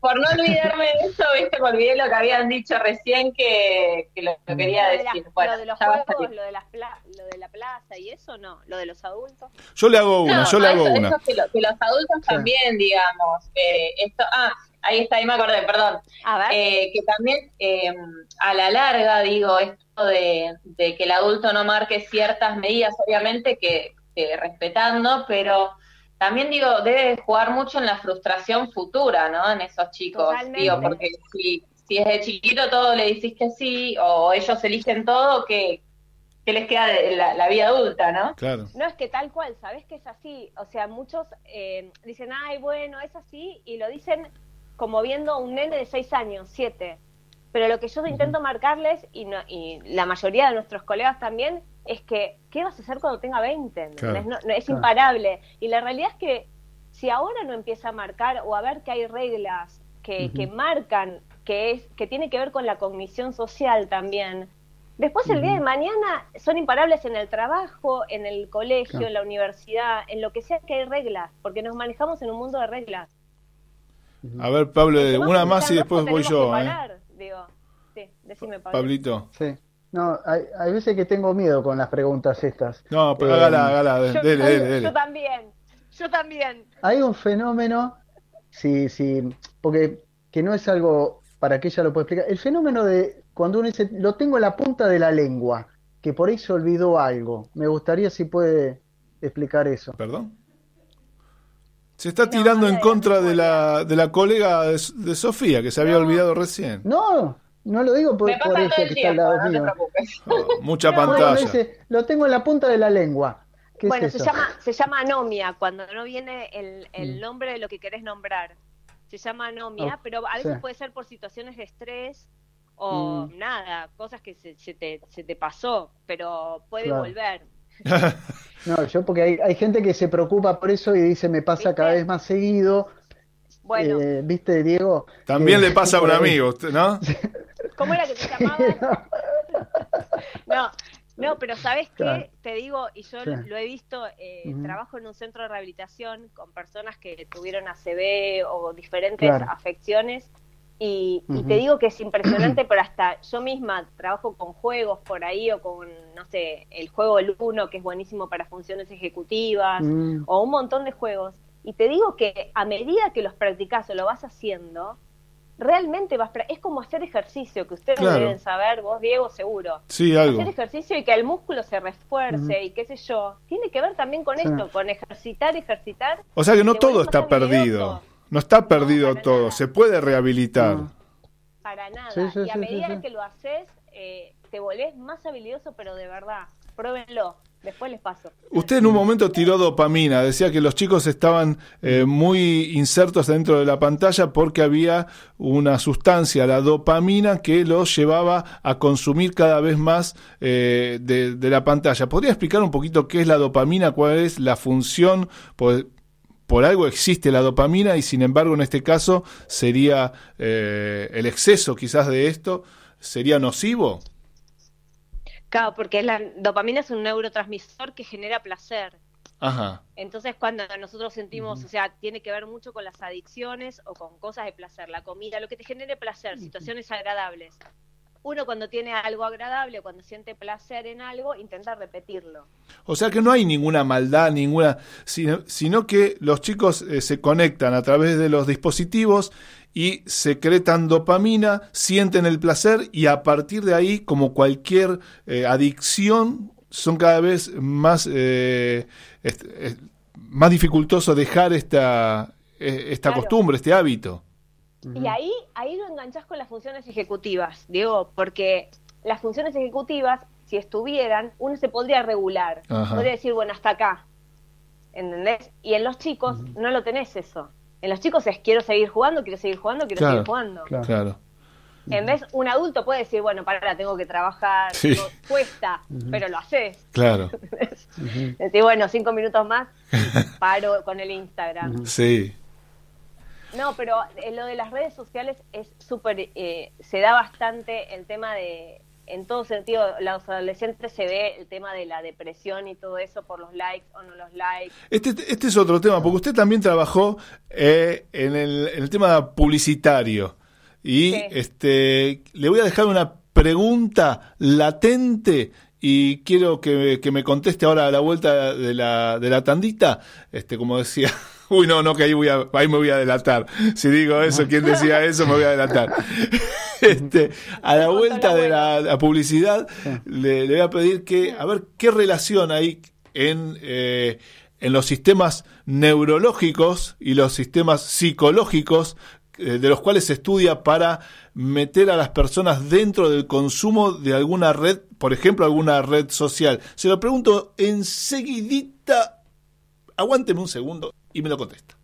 por no olvidarme de eso, viste, me olvidé lo que habían dicho recién que, que lo, lo quería Lo de, la- decir. Bueno, lo de los juegos, lo de, las pla- lo de la plaza y eso no, lo de los adultos. Yo le hago una, No, yo le hago eso- una. eso que, lo- que los adultos también, digamos, eh, esto, ah, ahí está, ahí me acordé, perdón. A ver. Eh, que también eh, a la larga, digo, esto de, de que el adulto no marque ciertas medidas, obviamente que, que respetando, pero también digo, debe jugar mucho en la frustración futura, ¿no? En esos chicos, Totalmente. digo, porque si, si desde chiquito todo le decís que sí, o ellos eligen todo, que, que les queda de la, la vida adulta, ¿no? Claro. No es que tal cual, sabes que es así. O sea, muchos eh, dicen, ay, bueno, es así, y lo dicen como viendo un nene de 6 años, 7. Pero lo que yo intento marcarles, y, no, y la mayoría de nuestros colegas también, es que, ¿qué vas a hacer cuando tenga 20? ¿entendés? Claro. No- no, es Claro. imparable. Y la realidad es que si ahora no empieza a marcar o a ver que hay reglas que, que marcan, que, es, que tiene que ver con la cognición social también, Después el día de mañana son imparables en el trabajo, en el colegio, Claro. en la universidad, en lo que sea que hay reglas, porque nos manejamos en un mundo de reglas. A ver, Pablo, eh, una más y después voy yo. eh. parar, digo. Sí, decime, Pablo. Pablito. Sí. No, hay, hay veces que tengo miedo con las preguntas estas. No, pero Eh, hágala, hágala. Yo, Dele, yo- dele, dele. yo también, yo también. Hay un fenómeno, sí, sí, porque que no es algo para que ella lo pueda explicar. El fenómeno de cuando uno dice, lo tengo en la punta de la lengua, que por ahí se olvidó algo. Me gustaría si puede explicar eso. Perdón. Se está No, tirando en contra de la, de la colega de, de Sofía, que se había No. olvidado recién. No, no lo digo por, por pasa ella que está al lado no mío. Oh, mucha No, pantalla. dice, lo tengo en la punta de la lengua. ¿Qué Bueno, es se llama, se llama anomia, cuando no viene el, el Mm. nombre de lo que querés nombrar. Se llama anomia, Oh, pero a veces sí. puede ser por situaciones de estrés o Mm. nada, cosas que se, se te, se te pasó, pero puede Claro. volver. No, yo porque hay, hay gente que se preocupa por eso y dice, me pasa ¿Viste? cada vez más seguido. Bueno, Eh, ¿Viste, Diego? También le pasa a un amigo, ¿no? ¿cómo era que te llamabas? No, no, pero ¿sabes qué? Claro. Te digo, y yo lo he visto, eh, trabajo en un centro de rehabilitación con personas que tuvieron ACV o diferentes Claro. afecciones, y, y te digo que es impresionante, pero hasta yo misma trabajo con juegos por ahí, o con, no sé, el juego El Uno, que es buenísimo para funciones ejecutivas, Mm, o un montón de juegos. Y te digo que a medida que los practicas o lo vas haciendo, realmente vas... Es como hacer ejercicio, que ustedes Claro. deben saber, vos, Diego, seguro. Sí, Hacer algo. ejercicio y que el músculo se refuerce y qué sé yo. Tiene que ver también con Sí. esto, con ejercitar, ejercitar. O sea que no todo está habilidoso. No está perdido todo. nada. Se puede rehabilitar. No. Para nada. Sí, sí, y a sí, medida sí, sí. que lo haces, eh, te volvés más habilidoso, pero de verdad. Pruébenlo. Después les paso. Usted en un momento tiró dopamina, decía que los chicos estaban eh, muy insertos dentro de la pantalla porque había una sustancia, la dopamina, que los llevaba a consumir cada vez más eh, de, de la pantalla. ¿Podría explicar un poquito qué es la dopamina, cuál es la función? Por, por algo existe la dopamina y sin embargo en este caso sería eh, el exceso quizás de esto, sería nocivo. Claro, porque la dopamina es un neurotransmisor que genera placer. Ajá. Entonces, cuando nosotros sentimos, o sea, tiene que ver mucho con las adicciones o con cosas de placer, la comida, lo que te genere placer, situaciones agradables. Uno cuando tiene algo agradable, cuando siente placer en algo, intenta repetirlo. O sea que no hay ninguna maldad, ninguna, sino, sino que los chicos eh, se conectan a través de los dispositivos y secretan dopamina, sienten el placer y a partir de ahí, como cualquier eh, adicción, son cada vez más, eh, más dificultoso dejar esta, esta costumbre, este hábito. Y ahí, ahí lo enganchas con las funciones ejecutivas, digo, porque las funciones ejecutivas, si estuvieran, uno se podría regular, podría decir, bueno, hasta acá, ¿entendés? Y en los chicos no lo tenés eso. En los chicos es quiero seguir jugando, quiero seguir jugando, quiero seguir jugando. Claro. En vez, un adulto puede decir, bueno, para, tengo que trabajar, cuesta, pero lo haces. Claro. Decir, bueno, cinco minutos más, paro con el Instagram. Sí. No, pero eh, lo de las redes sociales es súper, eh, se da bastante el tema de, en todo sentido, los adolescentes se ve el tema de la depresión y todo eso por los likes o no los likes. Este, este es otro tema, porque usted también trabajó eh, en, el, tema publicitario. Y este, le voy a dejar una pregunta latente y quiero que, que, me conteste ahora a la vuelta de la, de la tandita, este, como decía Uy, no, no, que ahí, voy a, ahí me voy a delatar. Si digo eso, ¿quién decía eso? Me voy a delatar. Este, a la vuelta de la, publicidad, le, voy a pedir que, a ver, qué relación hay en, eh, en los sistemas neurológicos y los sistemas psicológicos eh, de los cuales se estudia para meter a las personas dentro del consumo de alguna red, por ejemplo, alguna red social. Se lo pregunto enseguidita. Aguánteme un segundo y me lo contesta.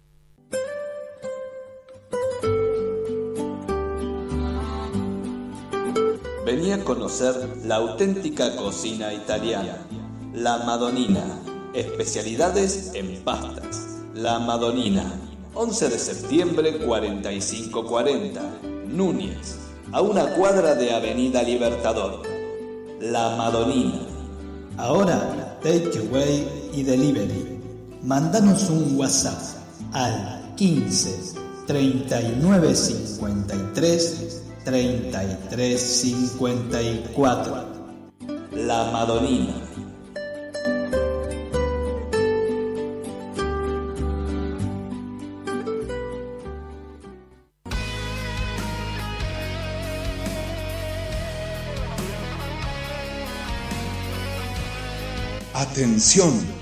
Venía a conocer la auténtica cocina italiana, la Madonina, especialidades en pastas. La Madonina, 11 de septiembre 4540, Núñez, a una cuadra de Avenida Libertador. La Madonina. Ahora, takeaway y delivery mandanos un WhatsApp al 15 39 53 33 54. La Madonina. Atención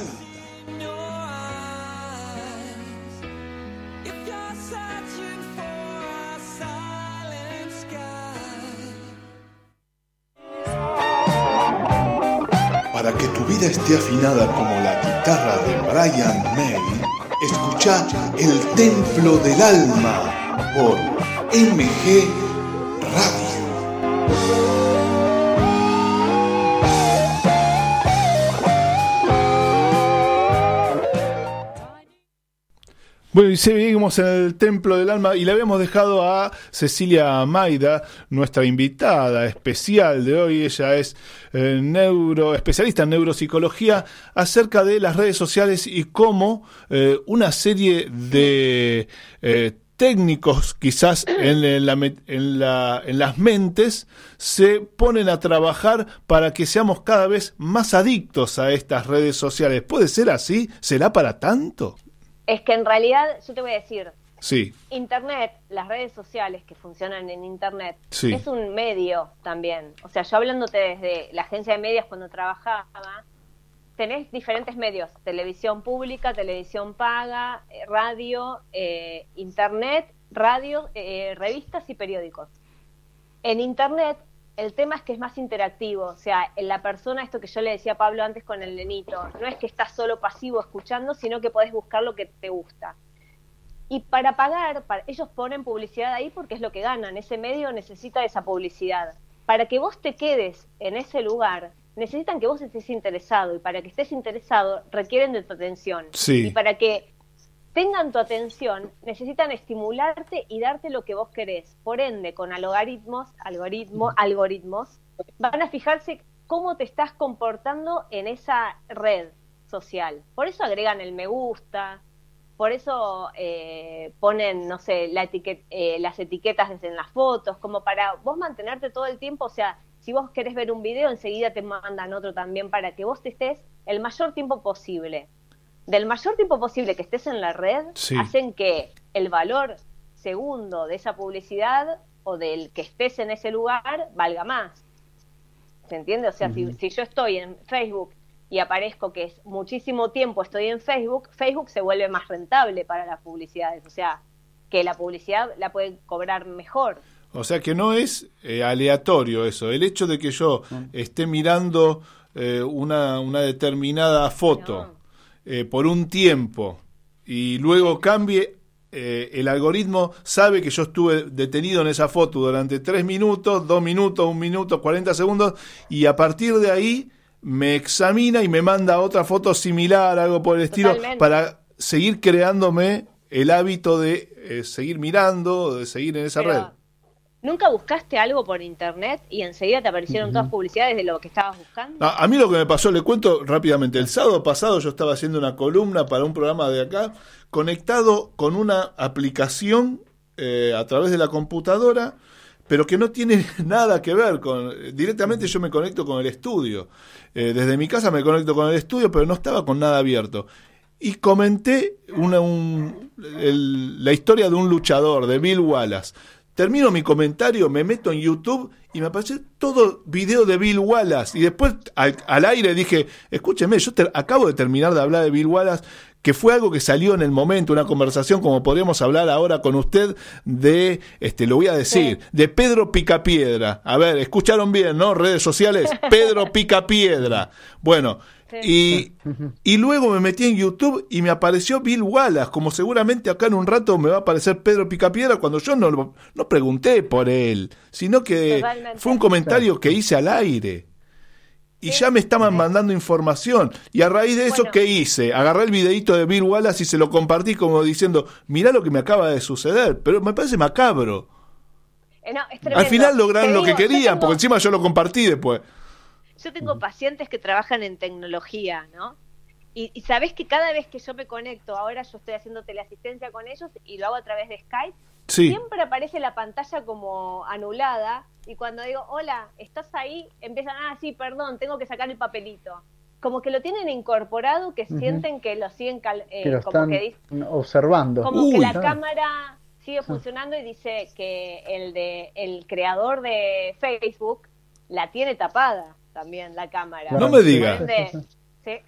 Como la guitarra de Brian May, escucha El Templo del Alma por MG Radio. Bueno, y seguimos en el Templo del Alma y le habíamos dejado a Cecilia Maida, nuestra invitada especial de hoy. Ella es eh, neuro, especialista en neuropsicología acerca de las redes sociales y cómo eh, una serie de eh, técnicos quizás en, en, la, en las mentes se ponen a trabajar para que seamos cada vez más adictos a estas redes sociales. ¿Puede ser así? ¿Será para tanto? Es que en realidad, yo te voy a decir, sí. Internet, las redes sociales que funcionan en Internet, es un medio también. O sea, yo hablándote desde la agencia de medios cuando trabajaba, tenés diferentes medios, televisión pública, televisión paga, eh, radio, eh, Internet, radio, eh, revistas y periódicos. En Internet el tema es que es más interactivo, o sea, en la persona, esto que yo le decía a Pablo antes con el nenito, no es que estás solo pasivo escuchando, sino que podés buscar lo que te gusta. Y para pagar, ellos ponen publicidad ahí porque es lo que ganan, ese medio necesita esa publicidad. Para que vos te quedes en ese lugar, necesitan que vos estés interesado y para que estés interesado requieren de tu atención. Sí. Y para que tengan tu atención, necesitan estimularte y darte lo que vos querés. Por ende, con algoritmos, algoritmo, algoritmos, van a fijarse cómo te estás comportando en esa red social. Por eso agregan el me gusta, por eso eh, ponen, no sé, la etiquet eh, las etiquetas en las fotos, como para vos mantenerte todo el tiempo, o sea, si vos querés ver un video, enseguida te mandan otro también para que vos te estés el mayor tiempo posible del mayor tiempo posible que estés en la red, Sí. hacen que el valor segundo de esa publicidad o del que estés en ese lugar valga más. ¿Se entiende? O sea, si, si yo estoy en Facebook y aparezco que es muchísimo tiempo estoy en Facebook, Facebook se vuelve más rentable para las publicidades. O sea, que la publicidad la pueden cobrar mejor. O sea que no es eh, aleatorio eso. El hecho de que yo esté mirando eh, una, una determinada foto eh, por un tiempo y luego cambie, eh, el algoritmo sabe que yo estuve detenido en esa foto durante tres minutos, dos minutos, un minuto, 40 segundos y a partir de ahí me examina y me manda otra foto similar, algo por el estilo, Totalmente. para seguir creándome el hábito de eh, seguir mirando, de seguir en esa Pero, red. ¿Nunca buscaste algo por internet y enseguida te aparecieron todas publicidades de lo que estabas buscando? A, a mí lo que me pasó, le cuento rápidamente. El sábado pasado yo estaba haciendo una columna para un programa de acá, conectado con una aplicación eh, a través de la computadora, pero que no tiene nada que ver con... Directamente yo me conecto con el estudio. Eh, desde mi casa me conecto con el estudio, pero no estaba con nada abierto. Y comenté una, un- el- la historia de un luchador, de Bill Wallace. Termino mi comentario, me meto en YouTube y me aparece todo video de Bill Wallace. Y después al, al aire dije, escúcheme, yo te- acabo de terminar de hablar de Bill Wallace, que fue algo que salió en el momento, una conversación como podríamos hablar ahora con usted de, este, lo voy a decir, de Pedro Picapiedra. A ver, escucharon bien, ¿no? Redes sociales, Pedro Picapiedra. Bueno, y, y luego me metí en YouTube y me apareció Bill Wallace, como seguramente acá en un rato me va a aparecer Pedro Picapiedra cuando yo no, lo- no pregunté por él, sino que Totalmente. fue un comentario que hice al aire. Y ya me estaban mandando información. Y a raíz de eso, Bueno. ¿qué hice? Agarré el videito de Bill Wallace y se lo compartí como diciendo, mirá lo que me acaba de suceder. Pero me parece macabro. Eh, no, es Al final lograron Te lo que digo, querían, tengo- porque encima yo lo compartí después. Yo tengo pacientes que trabajan en tecnología, ¿no? Y, y sabes que cada vez que yo me conecto, ahora yo estoy haciendo teleasistencia con ellos y lo hago a través de Skype, Sí. siempre aparece la pantalla como anulada y cuando digo, hola, ¿estás ahí? Empiezan, ah, sí, perdón, tengo que sacar el papelito. Como que lo tienen incorporado, que sienten que lo siguen, cal- eh, que lo como están que dice, observando. como que la cámara sigue funcionando y dice que el de el creador de Facebook la tiene tapada también la cámara. No me diga. Por ende, sí.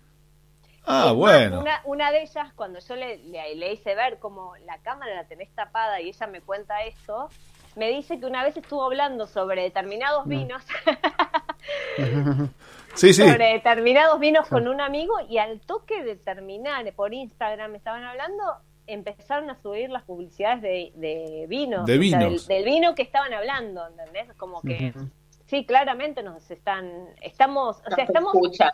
Ah, más, bueno. Una, una de ellas, cuando yo le, le, le hice ver como la cámara la tenés tapada y ella me cuenta esto, me dice que una vez estuvo hablando sobre determinados vinos, Sí, sí. sobre determinados vinos con un amigo y al toque de terminar por Instagram me estaban hablando, empezaron a subir las publicidades de, de vinos. De o sea, vinos. del, del vino que estaban hablando, ¿entendés? Como que sí, claramente nos están, estamos, o sea, estamos escuchan.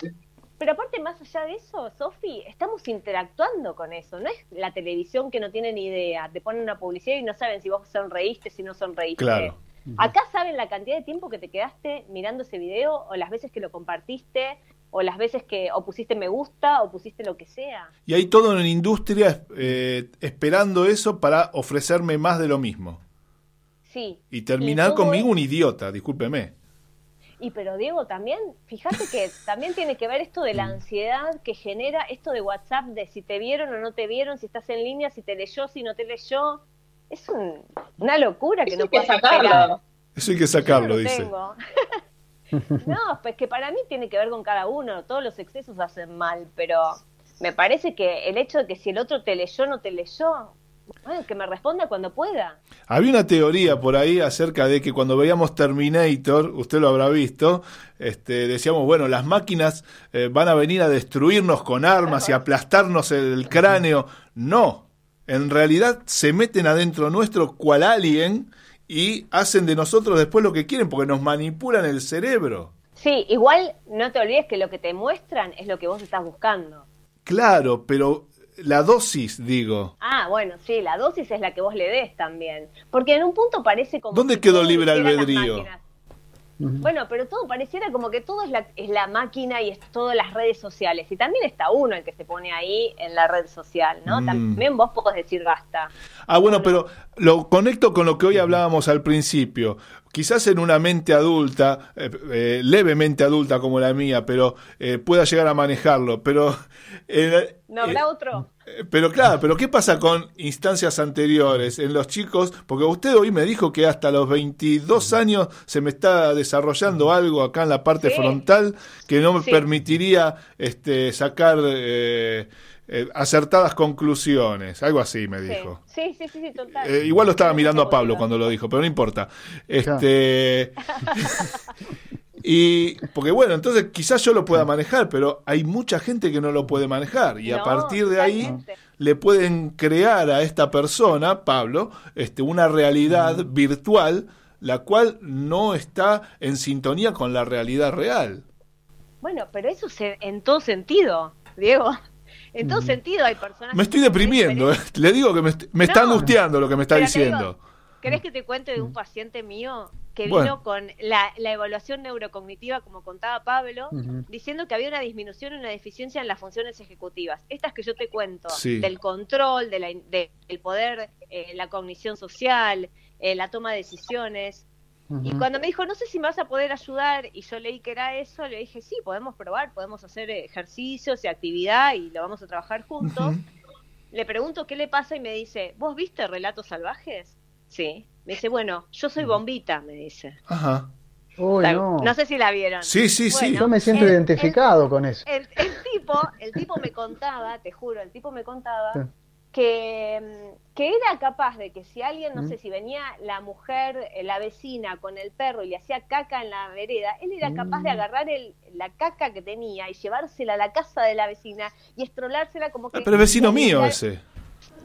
pero aparte, más allá de eso, Sofi, estamos interactuando con eso. No es la televisión que no tiene ni idea. Te ponen una publicidad y no saben si vos sonreíste, si no sonreíste. Claro. Acá saben la cantidad de tiempo que te quedaste mirando ese video, o las veces que lo compartiste, o las veces que o pusiste me gusta, o pusiste lo que sea. Y hay todo en la industria eh, esperando eso para ofrecerme más de lo mismo. Sí. Y terminar conmigo es- un idiota, discúlpeme. Y pero Diego también, fíjate que también tiene que ver esto de la ansiedad que genera esto de WhatsApp, de si te vieron o no te vieron, si estás en línea, si te leyó, si no te leyó. Es un- una locura que Eso no esperar. sacarlo. Eso hay que Yo sacarlo, no dice. tengo. no, pues que para mí tiene que ver con cada uno, todos los excesos hacen mal, pero me parece que el hecho de que si el otro te leyó o no te leyó, bueno, que me responda cuando pueda. Había una teoría por ahí acerca de que cuando veíamos Terminator, usted lo habrá visto, este, decíamos, bueno, las máquinas eh, van a venir a destruirnos con armas y aplastarnos el cráneo. No, en realidad se meten adentro nuestro cual alien y hacen de nosotros después lo que quieren porque nos manipulan el cerebro. Sí, igual no te olvides que lo que te muestran es lo que vos estás buscando. Claro, pero la dosis, digo. Ah, bueno, sí, la dosis es la que vos le des también. Porque en un punto parece como... ¿Dónde que quedó todo libre albedrío? Bueno, pero todo pareciera como que todo es la, es la máquina y es todo las redes sociales. Y también está uno el que se pone ahí en la red social, ¿no? Mm. También vos podés decir basta. Ah, bueno, pero lo conecto con lo que hoy hablábamos al principio. Quizás en una mente adulta, eh, eh, levemente adulta como la mía, pero eh, pueda llegar a manejarlo. Pero, eh, ¿No habrá otro? pero claro, pero ¿qué pasa con instancias anteriores en los chicos? Porque usted hoy me dijo que hasta los 22 años se me está desarrollando algo acá en la parte Sí. frontal que no me Sí. permitiría este, sacar eh, eh, acertadas conclusiones. Algo así me dijo. Sí, sí, sí, sí, total. Eh, igual lo estaba mirando a Pablo cuando lo dijo, pero no importa. Este. y. Porque bueno, entonces quizás yo lo pueda manejar, pero hay mucha gente que no lo puede manejar. Y a partir de ahí le pueden crear a esta persona, Pablo, este, una realidad virtual, la cual no está en sintonía con la realidad real. Bueno, pero eso se, en todo sentido, Diego. En todo sentido hay personas... Me estoy deprimiendo, eh. le digo que me, me está No. angustiando lo que me está diciendo. digo, ¿Querés que te cuente de un paciente mío que vino Bueno. con la, la evaluación neurocognitiva, como contaba Pablo, Ujú. diciendo que había una disminución una deficiencia en las funciones ejecutivas? Estas que yo te cuento, Sí. del control, de la, de- del poder, eh, la cognición social, eh, la toma de decisiones. Y cuando me dijo, no sé si me vas a poder ayudar, y yo leí que era eso, le dije, sí, podemos probar, podemos hacer ejercicios y actividad y lo vamos a trabajar juntos. Le pregunto qué le pasa y me dice, ¿vos viste Relatos Salvajes? Sí. Me dice, bueno, yo soy bombita, me dice. Ajá. Uy, La- no. sé si la vieron. Sí, sí, sí. Yo me siento el- identificado con eso. El, el tipo, el tipo me contaba, te juro, el tipo me contaba Sí. Que, mm, que era capaz de que si alguien, no Mm. sé, si venía la mujer, eh, la vecina con el perro y le hacía caca en la vereda, él era capaz de Mm. agarrar el, la caca que tenía y llevársela a la casa de la vecina y estrolársela como que... Ah, pero vecino mío ese.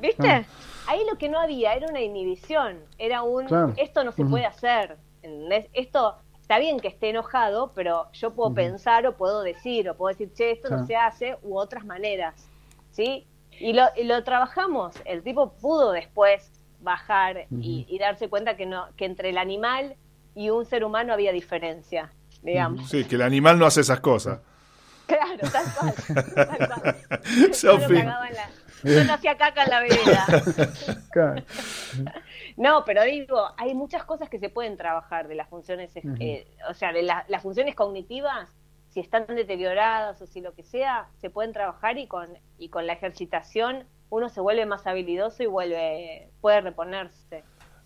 ¿Viste? Ah. Ahí lo que no había era una inhibición, era un Claro. esto no se puede hacer, ¿entendés? Esto está bien que esté enojado, pero yo puedo pensar o puedo decir, o puedo decir, che, esto no se hace, u otras maneras, ¿sí? Y lo, y lo trabajamos, el tipo pudo después bajar y, y darse cuenta que, no, que entre el animal y un ser humano había diferencia, digamos. Sí, que el animal no hace esas cosas. Claro, tal cual. tal cual. Yo no la- yo hacía caca en la. Claro. No, pero digo, hay muchas cosas que se pueden trabajar de las funciones, o sea, de la- las funciones cognitivas, si están deterioradas o si lo que sea, se pueden trabajar y con y con la ejercitación uno se vuelve más habilidoso y vuelve puede reponerse.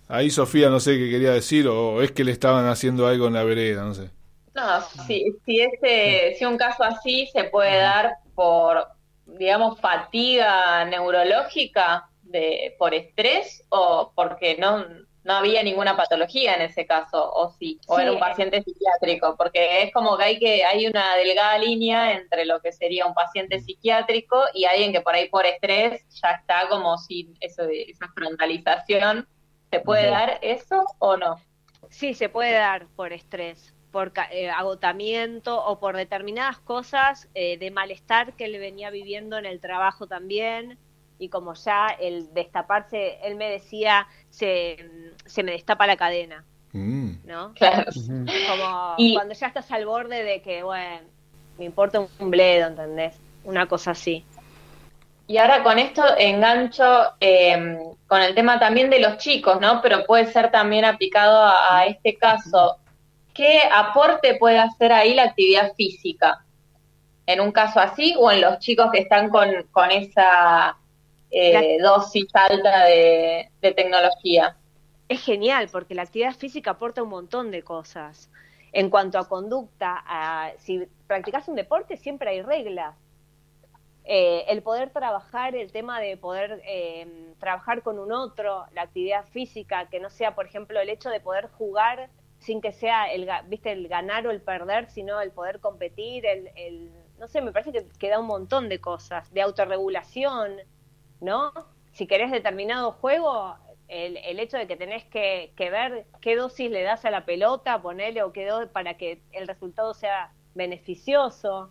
Ahí Sofía no sé qué quería decir, o es que le estaban haciendo algo en la vereda, no sé. No, si, si, ese, si un caso así se puede dar por, digamos, fatiga neurológica de, por estrés o porque no, no había ninguna patología en ese caso, o sí, o Sí, era un paciente psiquiátrico, porque es como que hay que hay una delgada línea entre lo que sería un paciente psiquiátrico y alguien que por ahí por estrés ya está como sin eso de esa frontalización. ¿Se puede dar eso o no? Sí, se puede dar por estrés, por eh, agotamiento o por determinadas cosas eh, de malestar que él venía viviendo en el trabajo también. Y como ya el destaparse, él me decía, se, se me destapa la cadena, Mm. ¿no? Claro. Como Y- cuando ya estás al borde de que, bueno, me importa un bledo, ¿entendés? Una cosa así. Y ahora con esto engancho eh, con el tema también de los chicos, ¿no? Pero puede ser también aplicado a, a este caso. ¿Qué aporte puede hacer ahí la actividad física? En un caso así o en los chicos que están con, con esa eh, dosis alta de, de tecnología. Es genial porque la actividad física aporta un montón de cosas. En cuanto a conducta, a, si practicas un deporte siempre hay reglas. Eh, el poder trabajar, el tema de poder eh, trabajar con un otro, la actividad física, que no sea, por ejemplo, el hecho de poder jugar sin que sea el, ¿viste? el ganar o el perder, sino el poder competir, el, el- no sé, me parece que, que da un montón de cosas, de autorregulación, ¿no? Si querés determinado juego, el, el hecho de que tenés que, que ver qué dosis le das a la pelota, ponerle o qué do- para que el resultado sea beneficioso.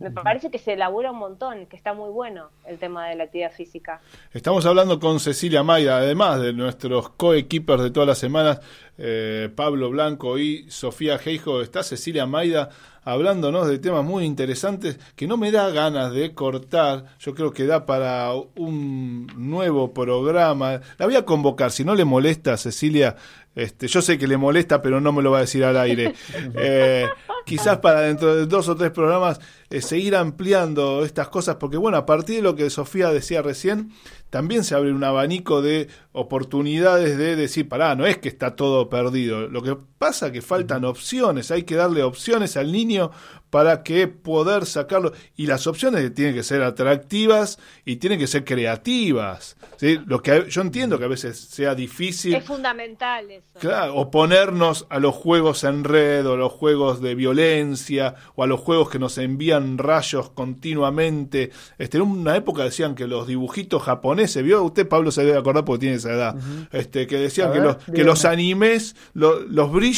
Me parece que se elabora un montón, que está muy bueno el tema de la actividad física. Estamos hablando con Cecilia Maida, además de nuestros coequippers de todas las semanas, eh, Pablo Blanco y Sofía Geijo. Está Cecilia Maida hablándonos de temas muy interesantes que no me da ganas de cortar. Yo creo que da para un nuevo programa. La voy a convocar, si no le molesta, Cecilia. Este, yo sé que le molesta, pero no me lo va a decir al aire. Eh, quizás para dentro de dos o tres programas eh, seguir ampliando estas cosas, porque bueno, a partir de lo que Sofía decía recién, también se abre un abanico de oportunidades de decir, pará, no es que está todo perdido. Lo que pasa que faltan opciones, hay que darle opciones al niño para que poder sacarlo. Y las opciones tienen que ser atractivas y tienen que ser creativas. ¿sí? Lo que yo entiendo que a veces sea difícil. Es fundamental eso. Claro, oponernos a los juegos en red o a los juegos de violencia o a los juegos que nos envían rayos continuamente. Este, en una época decían que los dibujitos japoneses, ¿vio? Usted, Pablo, se debe acordar porque tiene esa edad. este, que decían que, los, que los animes, lo- los brillos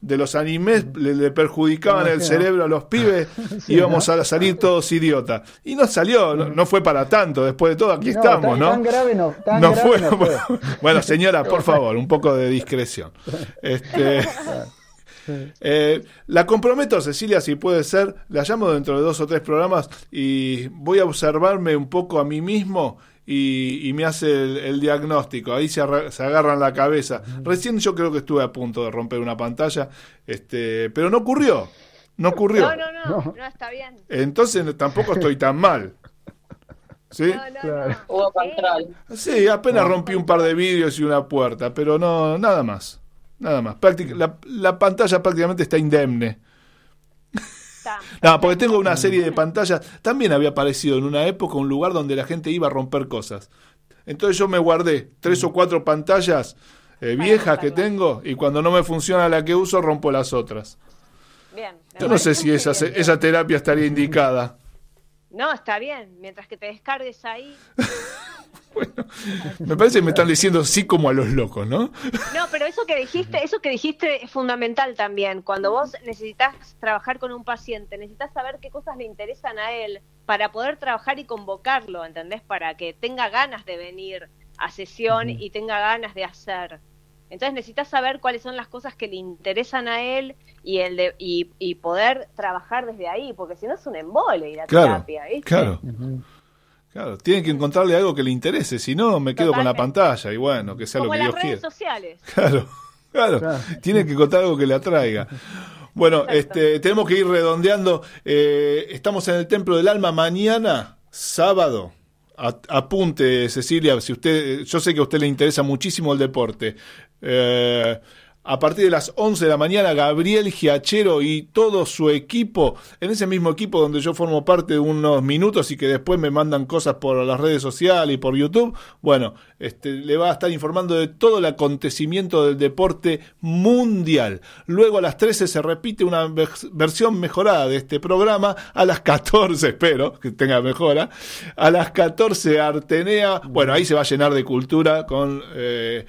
de los animes le, le perjudicaban el cerebro a los pibes Sí, íbamos a salir todos idiotas. Y no salió, no, no fue para tanto. Después de todo, aquí No, estamos, tan, ¿no? tan grave no, tan no grave fue. no fue. Bueno, señora, por favor, un poco de discreción. Este, eh, la comprometo, Cecilia, si puede ser, la llamo dentro de dos o tres programas y voy a observarme un poco a mí mismo y, y me hace el, el diagnóstico. Ahí se, arra- se agarran la cabeza. Recién yo creo que estuve a punto de romper una pantalla, este, pero no ocurrió. No ocurrió. No, no, no, no, está bien. Entonces tampoco estoy tan mal. ¿Sí? No, no, Claro. no. Hubo Sí. control. Sí, apenas rompí un par de vidrios y una puerta, pero no, nada más. Nada más. Práctic- la, la pantalla prácticamente está indemne. Está. No, porque tengo una serie de pantallas. También había aparecido en una época un lugar donde la gente iba a romper cosas. Entonces yo me guardé tres o cuatro pantallas eh, viejas que tengo y cuando no me funciona la que uso rompo las otras. Bien. Yo no sé si esa, esa terapia estaría indicada. No, está bien. Mientras que te descargues ahí. Me parece que me están diciendo sí como a los locos, ¿no? No, pero eso que dijiste, eso que dijiste es fundamental también. Cuando vos necesitas trabajar con un paciente, necesitas saber qué cosas le interesan a él para poder trabajar y convocarlo, ¿entendés? Para que tenga ganas de venir a sesión y tenga ganas de hacer. Entonces necesitas saber cuáles son las cosas que le interesan a él y el de, y, y poder trabajar desde ahí, porque si no es un embole ir a Claro, terapia, ¿viste? claro. Claro, tienen que encontrarle algo que le interese, si no me quedo con la pantalla y bueno, que sea Como lo que las Dios redes quiera. sociales. Claro, claro, Claro. tiene que encontrar algo que le atraiga. Bueno, Exacto. este, tenemos que ir redondeando. Eh, estamos en el Templo del Alma mañana, sábado. A- apunte, Cecilia, si usted, yo sé que a usted le interesa muchísimo el deporte. Eh, a partir de las 11 de la mañana, Gabriel Giachero y todo su equipo, en ese mismo equipo donde yo formo parte de unos minutos y que después me mandan cosas por las redes sociales y por YouTube, bueno, este, le va a estar informando de todo el acontecimiento del deporte mundial. Luego a las 13 se repite una vers- versión mejorada de este programa, a las 14, espero que tenga mejora, a las 14 Artenea, bueno, ahí se va a llenar de cultura con... eh,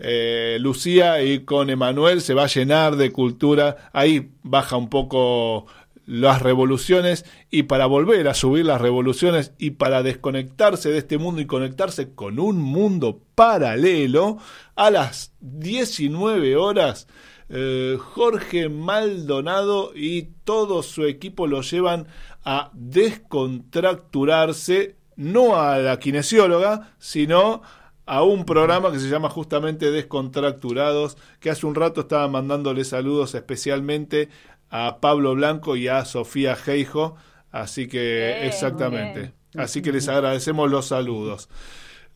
eh, Lucía y con Emanuel se va a llenar de cultura. Ahí baja un poco las revoluciones y para volver a subir las revoluciones y para desconectarse de este mundo y conectarse con un mundo paralelo a las 19 horas. eh, Jorge Maldonado y todo su equipo lo llevan a descontracturarse, no a la kinesióloga, sino a un programa que se llama justamente Descontracturados, que hace un rato estaba mandándole saludos especialmente a Pablo Blanco y a Sofía Geijo, así que Bien, exactamente, así que les agradecemos los saludos.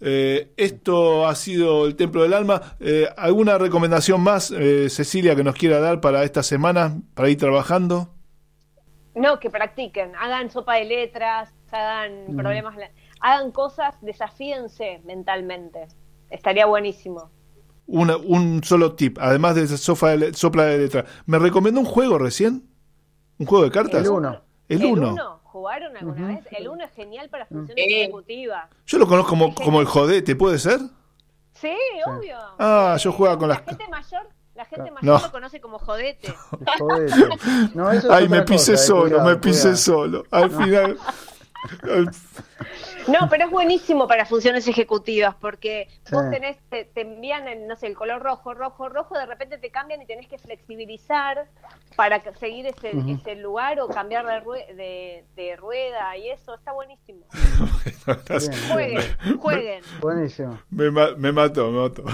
Eh, esto ha sido el Templo del Alma. Eh, ¿Alguna recomendación más, eh, Cecilia, que nos quiera dar para esta semana, para ir trabajando? No, que practiquen, hagan sopa de letras, hagan problemas, hagan cosas, desafíense mentalmente. Estaría buenísimo. Una- un solo tip, además de esa sofa de le- sopla de letra. ¿Me recomendó un juego recién? ¿Un juego de cartas? El uno. El uno. ¿Jugaron alguna vez? El uno es genial para función Sí. ejecutiva. Yo lo conozco como, como el jodete, ¿puede ser? Sí, obvio. Ah, yo jugaba con la las... gente mayor, la gente mayor No. lo conoce como jodete. Jodete. No, eso es Ay, me pisé cosa, eh, solo, cuidado, me pisé cuidado. solo. Al final... No, pero es buenísimo para funciones ejecutivas porque Sí. vos tenés, te, te envían, el, no sé, el color rojo, rojo, rojo, de repente te cambian y tenés que flexibilizar para seguir ese, ese lugar o cambiar de, rue- de, de rueda y eso, está buenísimo. Jueguen, jueguen. Buenísimo. Me, me mató, me mató.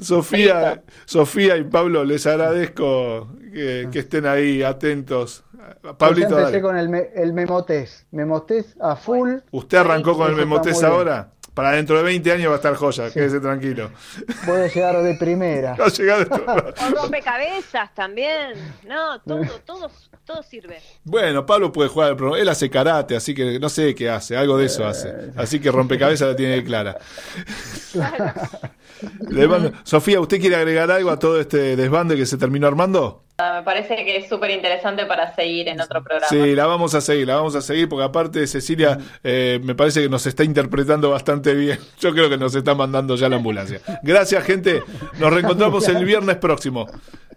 Sofía, Sofía y Pablo, les agradezco que, que estén ahí atentos. Pablito, Yo empecé dale. con el, me- el Memotés. Memotés a full. ¿Usted arrancó con el Memotés ahora? Para dentro de 20 años va a estar joya, quédese tranquilo. Voy a llegar de primera. Va a llegar. O rompecabezas también. No, todo, todo, todo sirve. Bueno, Pablo puede jugar al programa. Él hace karate, así que no sé qué hace, algo de eso hace. Así que rompecabezas la tiene clara. Mando- Sofía, ¿usted quiere agregar algo a todo este desbande que se terminó armando? Ah, Me parece que es súper interesante para seguir en otro programa. Sí, la vamos a seguir, la vamos a seguir porque aparte Cecilia eh, me parece que nos está interpretando bastante bien. Yo creo que nos está mandando ya la ambulancia. Gracias gente, nos reencontramos el viernes próximo.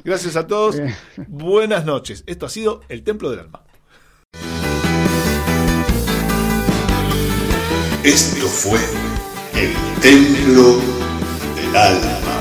Gracias a todos, buenas noches. Esto ha sido El Templo del Alma. Esto fue el Templo el alma.